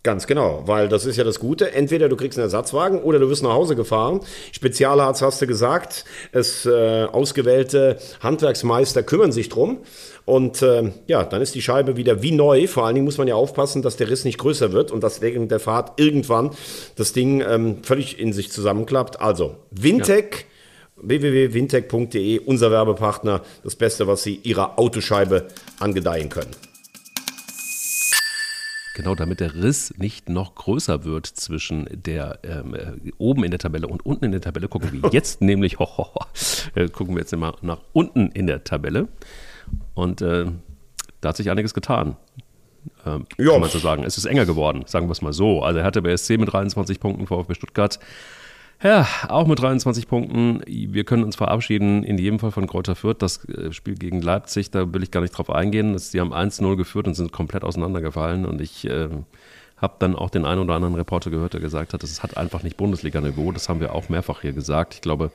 Ganz genau, weil das ist ja das Gute. Entweder du kriegst einen Ersatzwagen oder du wirst nach Hause gefahren. Spezialarzt hast du gesagt. Es äh, ausgewählte Handwerksmeister kümmern sich drum. Und äh, ja, dann ist die Scheibe wieder wie neu. Vor allen Dingen muss man ja aufpassen, dass der Riss nicht größer wird und dass während der Fahrt irgendwann das Ding ähm, völlig in sich zusammenklappt. Also, Wintec. www.wintec.de, unser Werbepartner, das Beste, was Sie Ihrer Autoscheibe angedeihen können. Genau, damit der Riss nicht noch größer wird zwischen der ähm, äh, oben in der Tabelle und unten in der Tabelle, gucken wir jetzt nämlich, ho, ho, ho, äh, gucken wir jetzt mal nach unten in der Tabelle. Und äh, da hat sich einiges getan. Ähm. Kann man so sagen. Es ist enger geworden, sagen wir es mal so. Also er hatte BSC mit 23 Punkten, VfB Stuttgart ja, auch mit 23 Punkten. Wir können uns verabschieden, in jedem Fall von Kräuter Fürth. Das äh, Spiel gegen Leipzig, da will ich gar nicht drauf eingehen. Das, die haben 1-0 geführt und sind komplett auseinandergefallen. Und ich äh, habe dann auch den einen oder anderen Reporter gehört, der gesagt hat, das hat einfach nicht Bundesliga-Niveau. Das haben wir auch mehrfach hier gesagt. Ich glaube,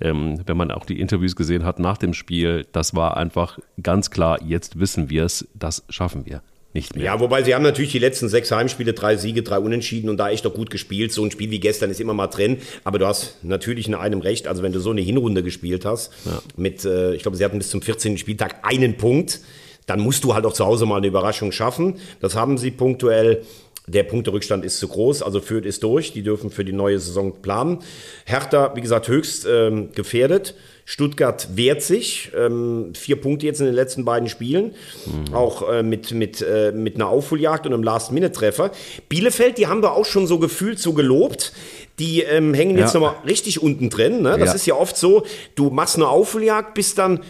ähm, wenn man auch die Interviews gesehen hat nach dem Spiel, das war einfach ganz klar, jetzt wissen wir es, das schaffen wir nicht mehr. Ja, wobei sie haben natürlich die letzten sechs Heimspiele, drei Siege, drei Unentschieden und da echt doch gut gespielt. So ein Spiel wie gestern ist immer mal drin, aber du hast natürlich in einem recht. Also wenn du so eine Hinrunde gespielt hast, mit, äh, ich glaube, sie hatten bis zum 14. Spieltag einen Punkt, dann musst du halt auch zu Hause mal eine Überraschung schaffen. Das haben sie punktuell Der Punkterückstand ist zu groß, also Fürth ist durch. Die dürfen für die neue Saison planen. Hertha, wie gesagt, höchst ähm, gefährdet. Stuttgart wehrt sich. Ähm, vier Punkte jetzt in den letzten beiden Spielen. Mhm. Auch äh, mit, mit, äh, mit einer Aufholjagd und einem Last-Minute-Treffer. Bielefeld, die haben wir auch schon so gefühlt so gelobt die ähm, hängen jetzt ja. nochmal richtig unten drin. Ne? Das ja. ist ja oft so, du machst eine Aufholjagd, bist dann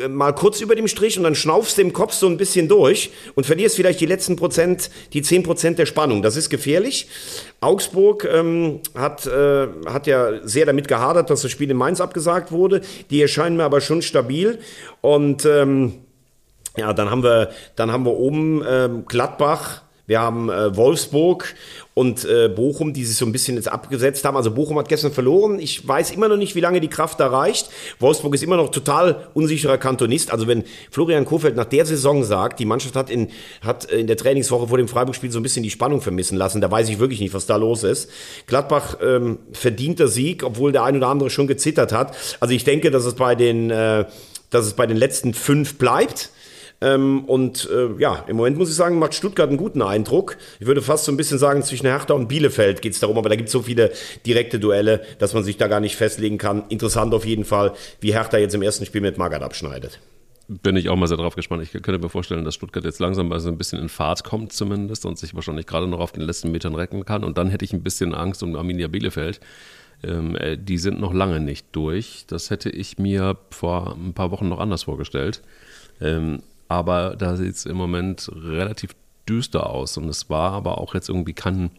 äh, mal kurz über dem Strich und dann schnaufst du im Kopf so ein bisschen durch und verlierst vielleicht die letzten Prozent, die zehn Prozent der Spannung. Das ist gefährlich. Augsburg ähm, hat, äh, hat ja sehr damit gehadert, dass das Spiel in Mainz abgesagt wurde. Die erscheinen mir aber schon stabil und ähm, ja, dann haben wir, dann haben wir oben ähm, Gladbach, wir haben äh, Wolfsburg und äh, Bochum, die sich so ein bisschen jetzt abgesetzt haben. Also Bochum hat gestern verloren. Ich weiß immer noch nicht, wie lange die Kraft da reicht. Wolfsburg ist immer noch total unsicherer Kantonist. Also wenn Florian Kofeld nach der Saison sagt, die Mannschaft hat in, hat in der Trainingswoche vor dem Freiburg-Spiel so ein bisschen die Spannung vermissen lassen, da weiß ich wirklich nicht, was da los ist. Gladbach ähm, verdienter Sieg, obwohl der ein oder andere schon gezittert hat. Also ich denke, dass es bei den, äh, dass es bei den letzten fünf bleibt. Ähm, und äh, ja, im Moment muss ich sagen, macht Stuttgart einen guten Eindruck. Ich würde fast so ein bisschen sagen, zwischen Hertha und Bielefeld geht es darum, aber da gibt es so viele direkte Duelle, dass man sich da gar nicht festlegen kann. Interessant auf jeden Fall, wie Hertha jetzt im ersten Spiel mit Magath abschneidet bin ich auch mal sehr drauf gespannt. Ich könnte mir vorstellen, dass Stuttgart jetzt langsam mal so ein bisschen in Fahrt kommt zumindest und sich wahrscheinlich gerade noch auf den letzten Metern retten kann. Und dann hätte ich ein bisschen Angst um Arminia Bielefeld. Ähm, äh, die sind noch lange nicht durch. Das hätte ich mir vor ein paar Wochen noch anders vorgestellt. Ähm, aber da sieht es im Moment relativ düster aus. Und es war aber auch jetzt irgendwie kein,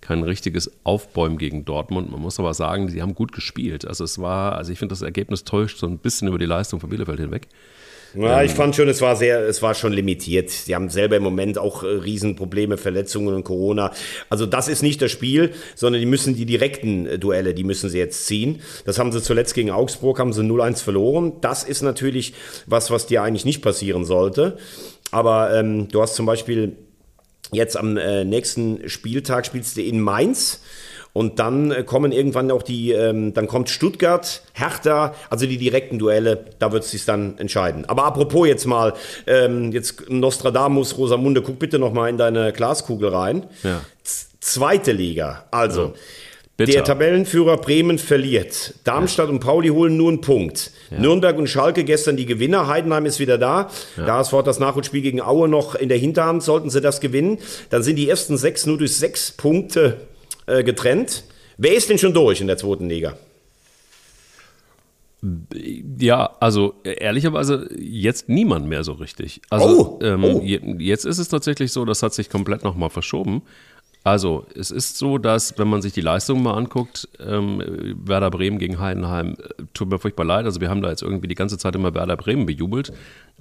kein richtiges Aufbäumen gegen Dortmund. Man muss aber sagen, sie haben gut gespielt. Also es war, also ich finde, das Ergebnis täuscht so ein bisschen über die Leistung von Bielefeld hinweg. Ja, ich fand schon, es war sehr, es war schon limitiert. Sie haben selber im Moment auch äh, Riesenprobleme, Verletzungen und Corona. Also das ist nicht das Spiel, sondern die müssen die direkten äh, Duelle, die müssen sie jetzt ziehen. Das haben sie zuletzt gegen Augsburg, haben sie 0-1 verloren. Das ist natürlich was, was dir eigentlich nicht passieren sollte. Aber ähm, du hast zum Beispiel jetzt am äh, nächsten Spieltag spielst du in Mainz. Und dann äh, kommen irgendwann auch die, ähm, dann kommt Stuttgart, Hertha, also die direkten Duelle, da wird es sich dann entscheiden. Aber apropos jetzt mal, ähm, jetzt Nostradamus, Rosamunde, guck bitte noch mal in deine Glaskugel rein. Ja. Zweite Liga, also. Ja. Der Tabellenführer Bremen verliert. Darmstadt ja. und Pauli holen nur einen Punkt. Ja. Nürnberg und Schalke gestern die Gewinner. Heidenheim ist wieder da. Ja. Da ist das Nachholspiel gegen Aue noch in der Hinterhand. Sollten sie das gewinnen, dann sind die ersten sechs nur durch sechs Punkte äh, getrennt. Wer ist denn schon durch in der zweiten Liga? Ja, also ehrlicherweise jetzt niemand mehr so richtig. Also oh, ähm, oh. jetzt ist es tatsächlich so, das hat sich komplett nochmal verschoben. Also es ist so, dass wenn man sich die Leistung mal anguckt, ähm, Werder Bremen gegen Heidenheim, äh, tut mir furchtbar leid. Also wir haben da jetzt irgendwie die ganze Zeit immer Werder Bremen bejubelt.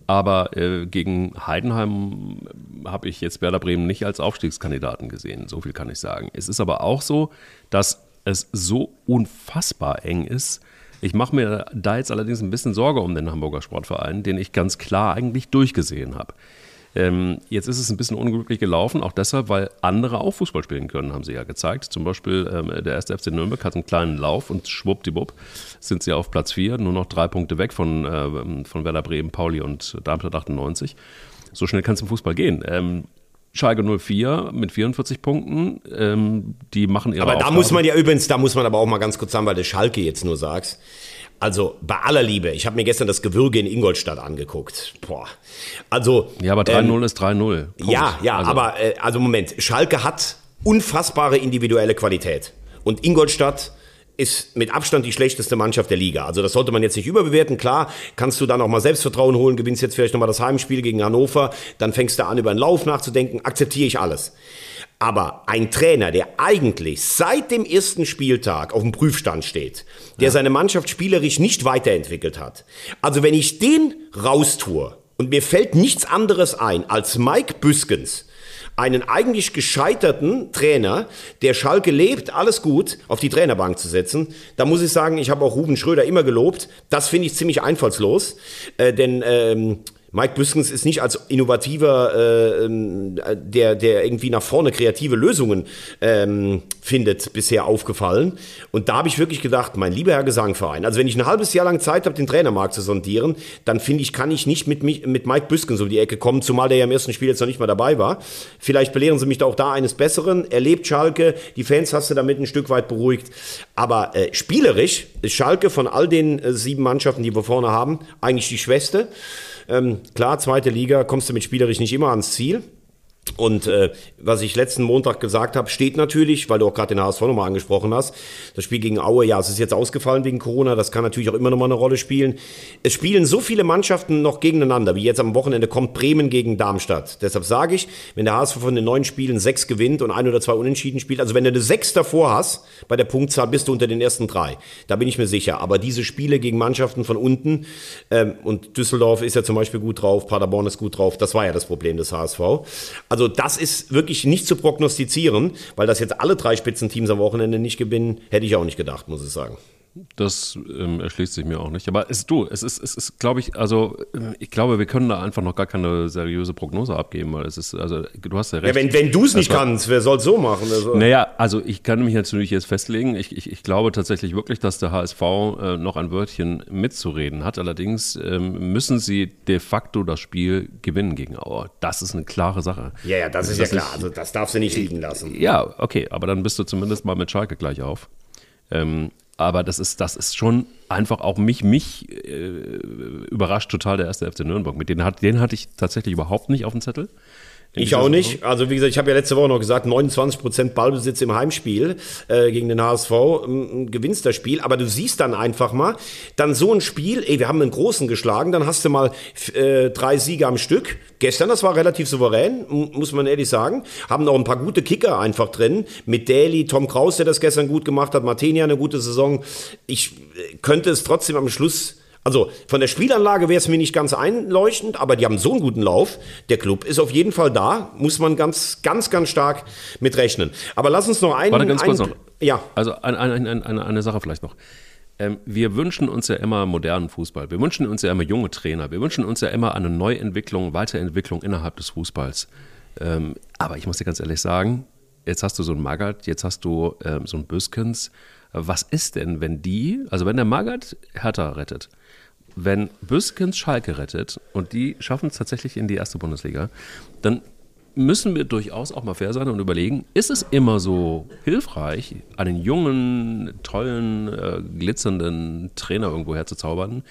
Aber äh, gegen Heidenheim habe ich jetzt Werder Bremen nicht als Aufstiegskandidaten gesehen. So viel kann ich sagen. Es ist aber auch so, dass es so unfassbar eng ist. Ich mache mir da jetzt allerdings ein bisschen Sorge um den Hamburger Sportverein, den ich ganz klar eigentlich durchgesehen habe. Ähm, jetzt ist es ein bisschen unglücklich gelaufen, auch deshalb, weil andere auch Fußball spielen können, haben sie ja gezeigt. Zum Beispiel ähm, der erste FC Nürnberg hat einen kleinen Lauf und schwuppdiwupp sind sie auf Platz 4, nur noch drei Punkte weg von, äh, von Werder Bremen, Pauli und Darmstadt 98. So schnell kann es im Fußball gehen. Ähm, Schalke 04 mit 44 Punkten, ähm, die machen ihre Aber da Aufgaben. muss man ja übrigens, da muss man aber auch mal ganz kurz sagen, weil du Schalke jetzt nur sagst. Also bei aller Liebe, ich habe mir gestern das Gewürge in Ingolstadt angeguckt. Boah. Also Ja, aber 3-0 ähm, ist 3-0. Ja, ja, also. aber äh, also Moment, Schalke hat unfassbare individuelle Qualität und Ingolstadt ist mit Abstand die schlechteste Mannschaft der Liga. Also das sollte man jetzt nicht überbewerten. Klar, kannst du dann auch mal Selbstvertrauen holen, gewinnst jetzt vielleicht nochmal das Heimspiel gegen Hannover, dann fängst du an, über einen Lauf nachzudenken, akzeptiere ich alles. Aber ein Trainer, der eigentlich seit dem ersten Spieltag auf dem Prüfstand steht, der ja. seine Mannschaft spielerisch nicht weiterentwickelt hat. Also wenn ich den raustue und mir fällt nichts anderes ein als Mike Büskens, einen eigentlich gescheiterten Trainer, der Schalke lebt, alles gut, auf die Trainerbank zu setzen. Da muss ich sagen, ich habe auch Ruben Schröder immer gelobt. Das finde ich ziemlich einfallslos, äh, denn ähm, Mike Büskens ist nicht als innovativer, äh, ähm, der, der irgendwie nach vorne kreative Lösungen ähm, findet, bisher aufgefallen. Und da habe ich wirklich gedacht, mein lieber Herr Gesangverein, also wenn ich ein halbes Jahr lang Zeit habe, den Trainermarkt zu sondieren, dann finde ich, kann ich nicht mit, mit Mike Büskens um die Ecke kommen, zumal der ja im ersten Spiel jetzt noch nicht mal dabei war. Vielleicht belehren Sie mich da auch da eines Besseren. Er lebt Schalke, die Fans hast du damit ein Stück weit beruhigt. Aber äh, spielerisch ist Schalke von all den äh, sieben Mannschaften, die wir vorne haben, eigentlich die Schwächste. Ähm, klar, zweite Liga, kommst du mit spielerisch nicht immer ans Ziel. Und äh, was ich letzten Montag gesagt habe, steht natürlich, weil du auch gerade den HSV nochmal angesprochen hast. Das Spiel gegen Aue, ja, es ist jetzt ausgefallen wegen Corona, das kann natürlich auch immer nochmal eine Rolle spielen. Es spielen so viele Mannschaften noch gegeneinander, wie jetzt am Wochenende kommt Bremen gegen Darmstadt. Deshalb sage ich, wenn der HSV von den neun Spielen sechs gewinnt und ein oder zwei Unentschieden spielt, also wenn du eine sechs davor hast, bei der Punktzahl bist du unter den ersten drei. Da bin ich mir sicher. Aber diese Spiele gegen Mannschaften von unten, ähm, und Düsseldorf ist ja zum Beispiel gut drauf, Paderborn ist gut drauf, das war ja das Problem des HSV. Also das ist wirklich nicht zu prognostizieren, weil das jetzt alle drei Spitzenteams am Wochenende nicht gewinnen, hätte ich auch nicht gedacht, muss ich sagen. Das ähm, erschließt sich mir auch nicht. Aber es, du, es ist, es ist, glaube ich, also ich glaube, wir können da einfach noch gar keine seriöse Prognose abgeben, weil es ist, also du hast ja recht. Ja, wenn, wenn du es nicht also, kannst, wer soll es so machen? Also. Naja, also ich kann mich natürlich jetzt festlegen. Ich, ich, ich glaube tatsächlich wirklich, dass der HSV äh, noch ein Wörtchen mitzureden hat. Allerdings ähm, müssen sie de facto das Spiel gewinnen gegen Auer. Das ist eine klare Sache. Ja, ja, das ist das ja klar. also das darfst du nicht liegen lassen. Ja, okay, aber dann bist du zumindest mal mit Schalke gleich auf. Ähm, aber das ist, das ist schon einfach auch mich, mich äh, überrascht total der erste FC Nürnberg. Mit denen, hat, den hatte ich tatsächlich überhaupt nicht auf dem Zettel. Ich auch nicht. Also wie gesagt, ich habe ja letzte Woche noch gesagt, 29% Ballbesitz im Heimspiel äh, gegen den HSV, ähm, gewinnst das Spiel. Aber du siehst dann einfach mal, dann so ein Spiel, ey, wir haben einen Großen geschlagen, dann hast du mal äh, drei Siege am Stück. Gestern, das war relativ souverän, muss man ehrlich sagen. Haben noch ein paar gute Kicker einfach drin. Mit Daly, Tom Kraus, der das gestern gut gemacht hat, Martenia eine gute Saison. Ich äh, könnte es trotzdem am Schluss also von der Spielanlage wäre es mir nicht ganz einleuchtend, aber die haben so einen guten Lauf. Der Club ist auf jeden Fall da, muss man ganz, ganz, ganz stark mit rechnen. Aber lass uns noch einen. Warte ganz kurz einen, noch. Ja. Also eine, eine, eine, eine Sache vielleicht noch. Ähm, wir wünschen uns ja immer modernen Fußball. Wir wünschen uns ja immer junge Trainer. Wir wünschen uns ja immer eine Neuentwicklung, Weiterentwicklung innerhalb des Fußballs. Ähm, aber ich muss dir ganz ehrlich sagen, jetzt hast du so einen Magath, jetzt hast du ähm, so einen Büskens. Was ist denn, wenn die, also wenn der Magath Hertha rettet, wenn Büskens Schalke rettet und die schaffen es tatsächlich in die erste Bundesliga, dann müssen wir durchaus auch mal fair sein und überlegen, ist es immer so hilfreich, einen jungen, tollen, äh, glitzernden Trainer irgendwo herzuzaubern?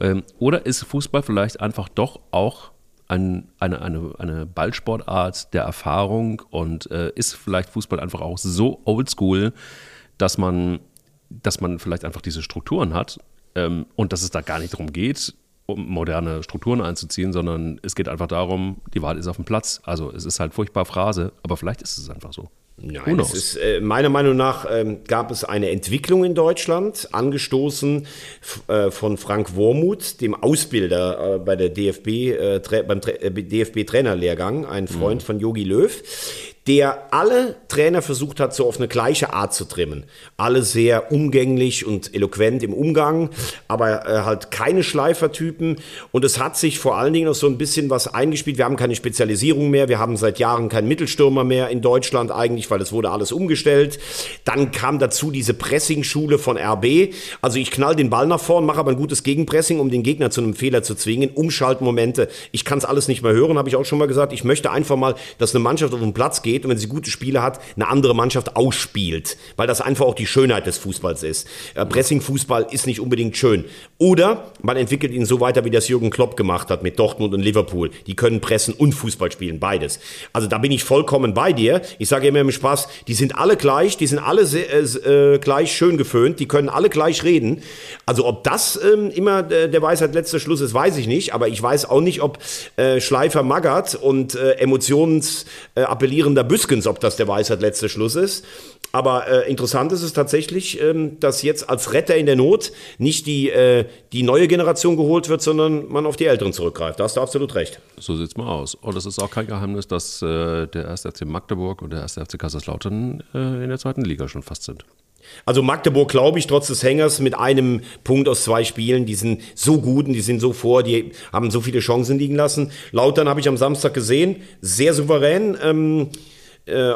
Ähm, oder ist Fußball vielleicht einfach doch auch ein, eine, eine, eine Ballsportart der Erfahrung und äh, ist vielleicht Fußball einfach auch so oldschool, dass man, dass man vielleicht einfach diese Strukturen hat ähm, und dass es da gar nicht darum geht, um moderne Strukturen einzuziehen, sondern es geht einfach darum, die Wahl ist auf dem Platz. Also es ist halt furchtbar Phrase, aber vielleicht ist es einfach so. Nein, es ist, äh, meiner Meinung nach ähm, gab es eine Entwicklung in Deutschland, angestoßen äh, von Frank Wormuth, dem Ausbilder äh, bei der DFB, äh, beim äh, DFB-Trainerlehrgang, ein Freund mhm. von Yogi Löw der alle Trainer versucht hat, so auf eine gleiche Art zu trimmen. Alle sehr umgänglich und eloquent im Umgang, aber äh, halt keine Schleifertypen. Und es hat sich vor allen Dingen noch so ein bisschen was eingespielt. Wir haben keine Spezialisierung mehr. Wir haben seit Jahren keinen Mittelstürmer mehr in Deutschland eigentlich, weil es wurde alles umgestellt. Dann kam dazu diese Pressing-Schule von RB. Also ich knall den Ball nach vorn, mache aber ein gutes Gegenpressing, um den Gegner zu einem Fehler zu zwingen. Umschaltmomente. Ich kann es alles nicht mehr hören, habe ich auch schon mal gesagt. Ich möchte einfach mal, dass eine Mannschaft auf den Platz geht geht und wenn sie gute Spiele hat, eine andere Mannschaft ausspielt, weil das einfach auch die Schönheit des Fußballs ist. Äh, Pressing-Fußball ist nicht unbedingt schön. Oder man entwickelt ihn so weiter, wie das Jürgen Klopp gemacht hat mit Dortmund und Liverpool. Die können pressen und Fußball spielen, beides. Also da bin ich vollkommen bei dir. Ich sage immer im Spaß, die sind alle gleich, die sind alle sehr, äh, gleich schön geföhnt, die können alle gleich reden. Also ob das ähm, immer der, der Weisheit letzter Schluss ist, weiß ich nicht. Aber ich weiß auch nicht, ob äh, Schleifer Magath und äh, emotionsappellierender äh, Büskens, ob das der Weisheit letzter Schluss ist. Aber äh, interessant ist es tatsächlich, ähm, dass jetzt als Retter in der Not nicht die, äh, die neue Generation geholt wird, sondern man auf die Älteren zurückgreift. Da hast du absolut recht. So sieht es mal aus. Und es ist auch kein Geheimnis, dass äh, der 1. FC Magdeburg und der 1. FC Kaiserslautern äh, in der zweiten Liga schon fast sind. Also Magdeburg, glaube ich, trotz des Hängers mit einem Punkt aus zwei Spielen, die sind so gut und die sind so vor, die haben so viele Chancen liegen lassen. Lautern habe ich am Samstag gesehen, sehr souverän. Ähm, äh,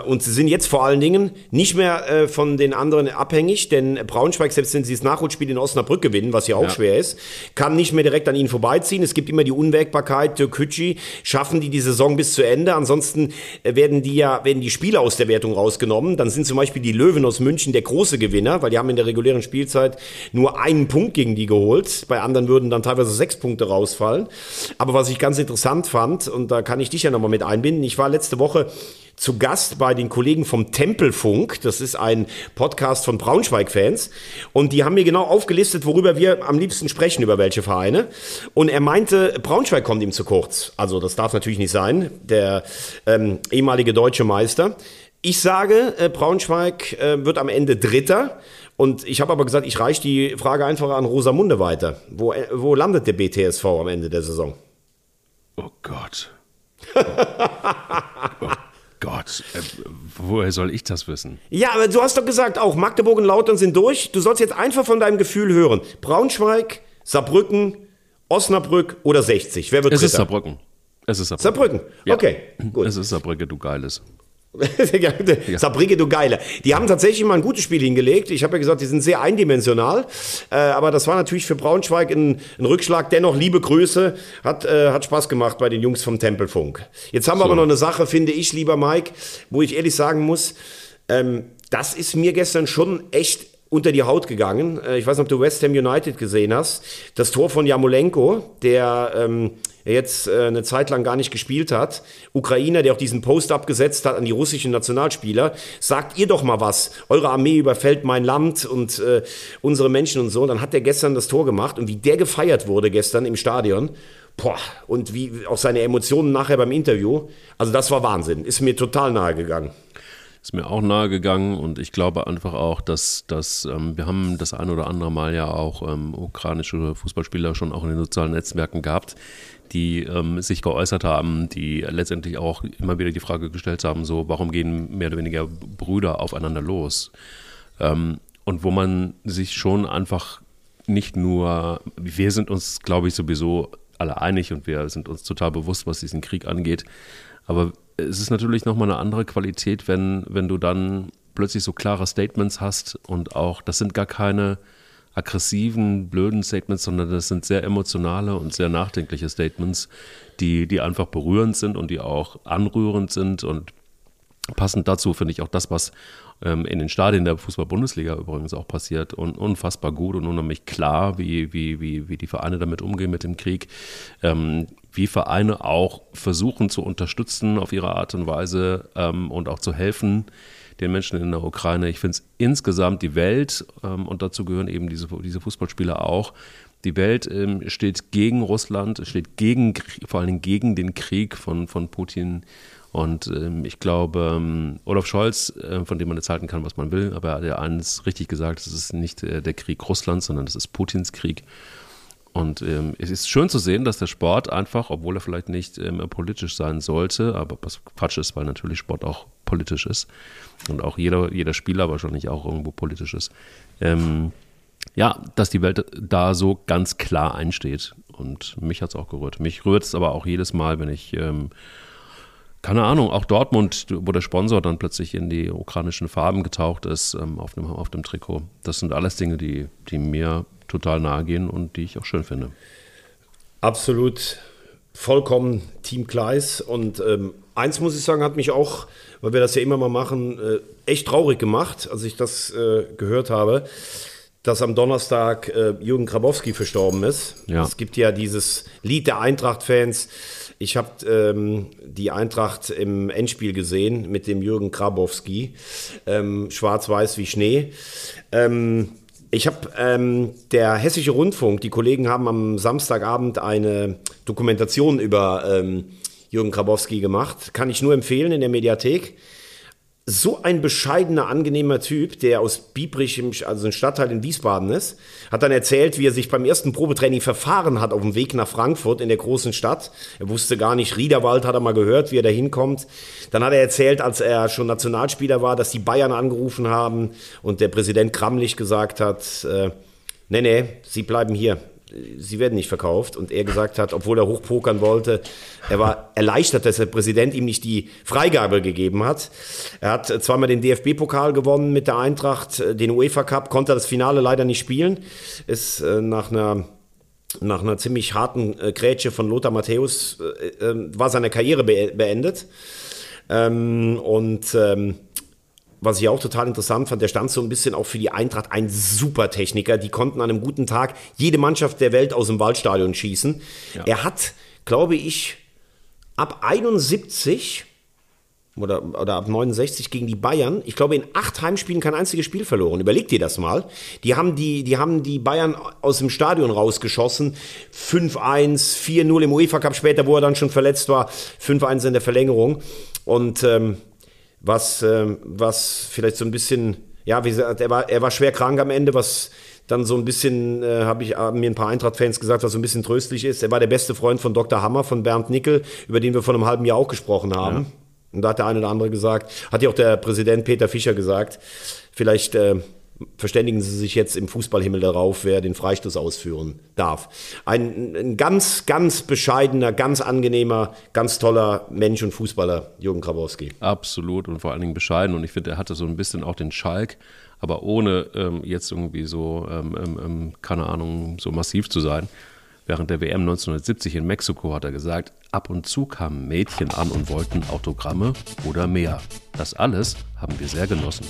und sie sind jetzt vor allen Dingen nicht mehr äh, von den anderen abhängig, denn Braunschweig, selbst wenn sie das Nachholspiel in Osnabrück gewinnen, was ja auch ja. schwer ist, kann nicht mehr direkt an ihnen vorbeiziehen. Es gibt immer die Unwägbarkeit, Kütschi, schaffen die die Saison bis zu Ende. Ansonsten äh, werden die ja, werden die Spieler aus der Wertung rausgenommen. Dann sind zum Beispiel die Löwen aus München der große Gewinner, weil die haben in der regulären Spielzeit nur einen Punkt gegen die geholt. Bei anderen würden dann teilweise sechs Punkte rausfallen. Aber was ich ganz interessant fand, und da kann ich dich ja nochmal mit einbinden, ich war letzte Woche zu Gast bei den Kollegen vom Tempelfunk. Das ist ein Podcast von Braunschweig-Fans. Und die haben mir genau aufgelistet, worüber wir am liebsten sprechen, über welche Vereine. Und er meinte, Braunschweig kommt ihm zu kurz. Also das darf natürlich nicht sein. Der ähm, ehemalige deutsche Meister. Ich sage, äh, Braunschweig äh, wird am Ende Dritter. Und ich habe aber gesagt, ich reiche die Frage einfach an Rosamunde weiter. Wo, äh, wo landet der BTSV am Ende der Saison? Oh Gott. oh Gott, äh, woher soll ich das wissen? Ja, aber du hast doch gesagt auch, Magdeburg und Lautern sind durch. Du sollst jetzt einfach von deinem Gefühl hören. Braunschweig, Saarbrücken, Osnabrück oder 60. Wer wird Es Dritter? ist Saarbrücken. Es ist Saarbrücken. Saarbrücken. Ja. Okay, gut. Es ist Saarbrücken, du Geiles. Sabrige, du Geile. Die haben tatsächlich mal ein gutes Spiel hingelegt. Ich habe ja gesagt, die sind sehr eindimensional. Äh, aber das war natürlich für Braunschweig ein, ein Rückschlag. Dennoch, liebe Grüße. Hat, äh, hat Spaß gemacht bei den Jungs vom Tempelfunk. Jetzt haben wir so. aber noch eine Sache, finde ich, lieber Mike, wo ich ehrlich sagen muss, ähm, das ist mir gestern schon echt unter die Haut gegangen. Äh, ich weiß nicht, ob du West Ham United gesehen hast. Das Tor von Jamolenko, der ähm, jetzt äh, eine Zeit lang gar nicht gespielt hat. Ukrainer, der auch diesen Post abgesetzt hat an die russischen Nationalspieler. Sagt ihr doch mal was. Eure Armee überfällt mein Land und äh, unsere Menschen und so. Dann hat der gestern das Tor gemacht und wie der gefeiert wurde gestern im Stadion. Boah, und wie auch seine Emotionen nachher beim Interview. Also das war Wahnsinn. Ist mir total nahe gegangen ist mir auch nahe gegangen und ich glaube einfach auch, dass, dass ähm, wir haben das ein oder andere Mal ja auch ähm, ukrainische Fußballspieler schon auch in den sozialen Netzwerken gehabt, die ähm, sich geäußert haben, die letztendlich auch immer wieder die Frage gestellt haben, so warum gehen mehr oder weniger Brüder aufeinander los? Ähm, und wo man sich schon einfach nicht nur, wir sind uns, glaube ich, sowieso alle einig und wir sind uns total bewusst, was diesen Krieg angeht, aber es ist natürlich nochmal eine andere Qualität, wenn, wenn du dann plötzlich so klare Statements hast und auch, das sind gar keine aggressiven, blöden Statements, sondern das sind sehr emotionale und sehr nachdenkliche Statements, die, die einfach berührend sind und die auch anrührend sind und passend dazu finde ich auch das, was ähm, in den Stadien der Fußball-Bundesliga übrigens auch passiert und unfassbar gut und unheimlich klar, wie, wie, wie, wie die Vereine damit umgehen mit dem Krieg, ähm, wie Vereine auch versuchen zu unterstützen auf ihre Art und Weise ähm, und auch zu helfen den Menschen in der Ukraine. Ich finde es insgesamt die Welt, ähm, und dazu gehören eben diese, diese Fußballspieler auch, die Welt ähm, steht gegen Russland, steht gegen, vor Dingen gegen den Krieg von, von Putin. Und ähm, ich glaube, ähm, Olaf Scholz, äh, von dem man jetzt halten kann, was man will, aber er hat ja eines richtig gesagt, es ist nicht äh, der Krieg Russlands, sondern es ist Putins Krieg. Und ähm, es ist schön zu sehen, dass der Sport einfach, obwohl er vielleicht nicht ähm, politisch sein sollte, aber was Quatsch ist, weil natürlich Sport auch politisch ist und auch jeder, jeder Spieler wahrscheinlich auch irgendwo politisch ist, ähm, ja, dass die Welt da so ganz klar einsteht. Und mich hat es auch gerührt. Mich rührt es aber auch jedes Mal, wenn ich, ähm, keine Ahnung, auch Dortmund, wo der Sponsor dann plötzlich in die ukrainischen Farben getaucht ist, ähm, auf, dem, auf dem Trikot. Das sind alles Dinge, die, die mir total nahe gehen und die ich auch schön finde. Absolut, vollkommen Team Kleis. Und ähm, eins muss ich sagen, hat mich auch, weil wir das ja immer mal machen, äh, echt traurig gemacht, als ich das äh, gehört habe, dass am Donnerstag äh, Jürgen Grabowski verstorben ist. Ja. Es gibt ja dieses Lied der Eintracht-Fans. Ich habe ähm, die Eintracht im Endspiel gesehen mit dem Jürgen Grabowski. Ähm, Schwarz-weiß wie Schnee. Ähm, ich habe ähm, der Hessische Rundfunk, die Kollegen haben am Samstagabend eine Dokumentation über ähm, Jürgen Grabowski gemacht. Kann ich nur empfehlen in der Mediathek. So ein bescheidener, angenehmer Typ, der aus Biebrich, also ein Stadtteil in Wiesbaden ist, hat dann erzählt, wie er sich beim ersten Probetraining verfahren hat auf dem Weg nach Frankfurt in der großen Stadt. Er wusste gar nicht, Riederwald hat er mal gehört, wie er da hinkommt. Dann hat er erzählt, als er schon Nationalspieler war, dass die Bayern angerufen haben und der Präsident Kramlich gesagt hat, äh, nee, nee, Sie bleiben hier sie werden nicht verkauft. Und er gesagt hat, obwohl er hochpokern wollte, er war erleichtert, dass der Präsident ihm nicht die Freigabe gegeben hat. Er hat zweimal den DFB-Pokal gewonnen mit der Eintracht, den UEFA Cup, konnte das Finale leider nicht spielen, ist äh, nach einer nach einer ziemlich harten äh, Grätsche von Lothar Matthäus äh, äh, war seine Karriere be beendet. Ähm, und ähm, was ich auch total interessant fand, der stand so ein bisschen auch für die Eintracht ein super Techniker. Die konnten an einem guten Tag jede Mannschaft der Welt aus dem Waldstadion schießen. Ja. Er hat, glaube ich, ab 71 oder, oder ab 69 gegen die Bayern, ich glaube in acht Heimspielen kein einziges Spiel verloren. Überleg dir das mal. Die haben die, die haben die Bayern aus dem Stadion rausgeschossen. 5-1, 4-0 im UEFA Cup später, wo er dann schon verletzt war. 5-1 in der Verlängerung. Und ähm, was, äh, was vielleicht so ein bisschen, ja, wie gesagt, er war, er war schwer krank am Ende, was dann so ein bisschen, äh, habe ich hab mir ein paar Eintracht-Fans gesagt, was so ein bisschen tröstlich ist. Er war der beste Freund von Dr. Hammer, von Bernd Nickel, über den wir vor einem halben Jahr auch gesprochen haben. Ja. Und da hat der eine oder andere gesagt, hat ja auch der Präsident Peter Fischer gesagt, vielleicht äh, verständigen Sie sich jetzt im Fußballhimmel darauf, wer den Freistoß ausführen darf. Ein, ein, ganz, ganz bescheidener, ganz angenehmer, ganz toller Mensch und Fußballer, Jürgen Grabowski. Absolut und vor allen Dingen bescheiden. Und ich finde, er hatte so ein bisschen auch den Schalk, aber ohne ähm, jetzt irgendwie so, ähm, ähm, ähm keine Ahnung, so massiv zu sein. Während der WM 1970 in Mexiko hat er gesagt, ab und zu kamen Mädchen an und wollten Autogramme oder mehr. Das alles haben wir sehr genossen.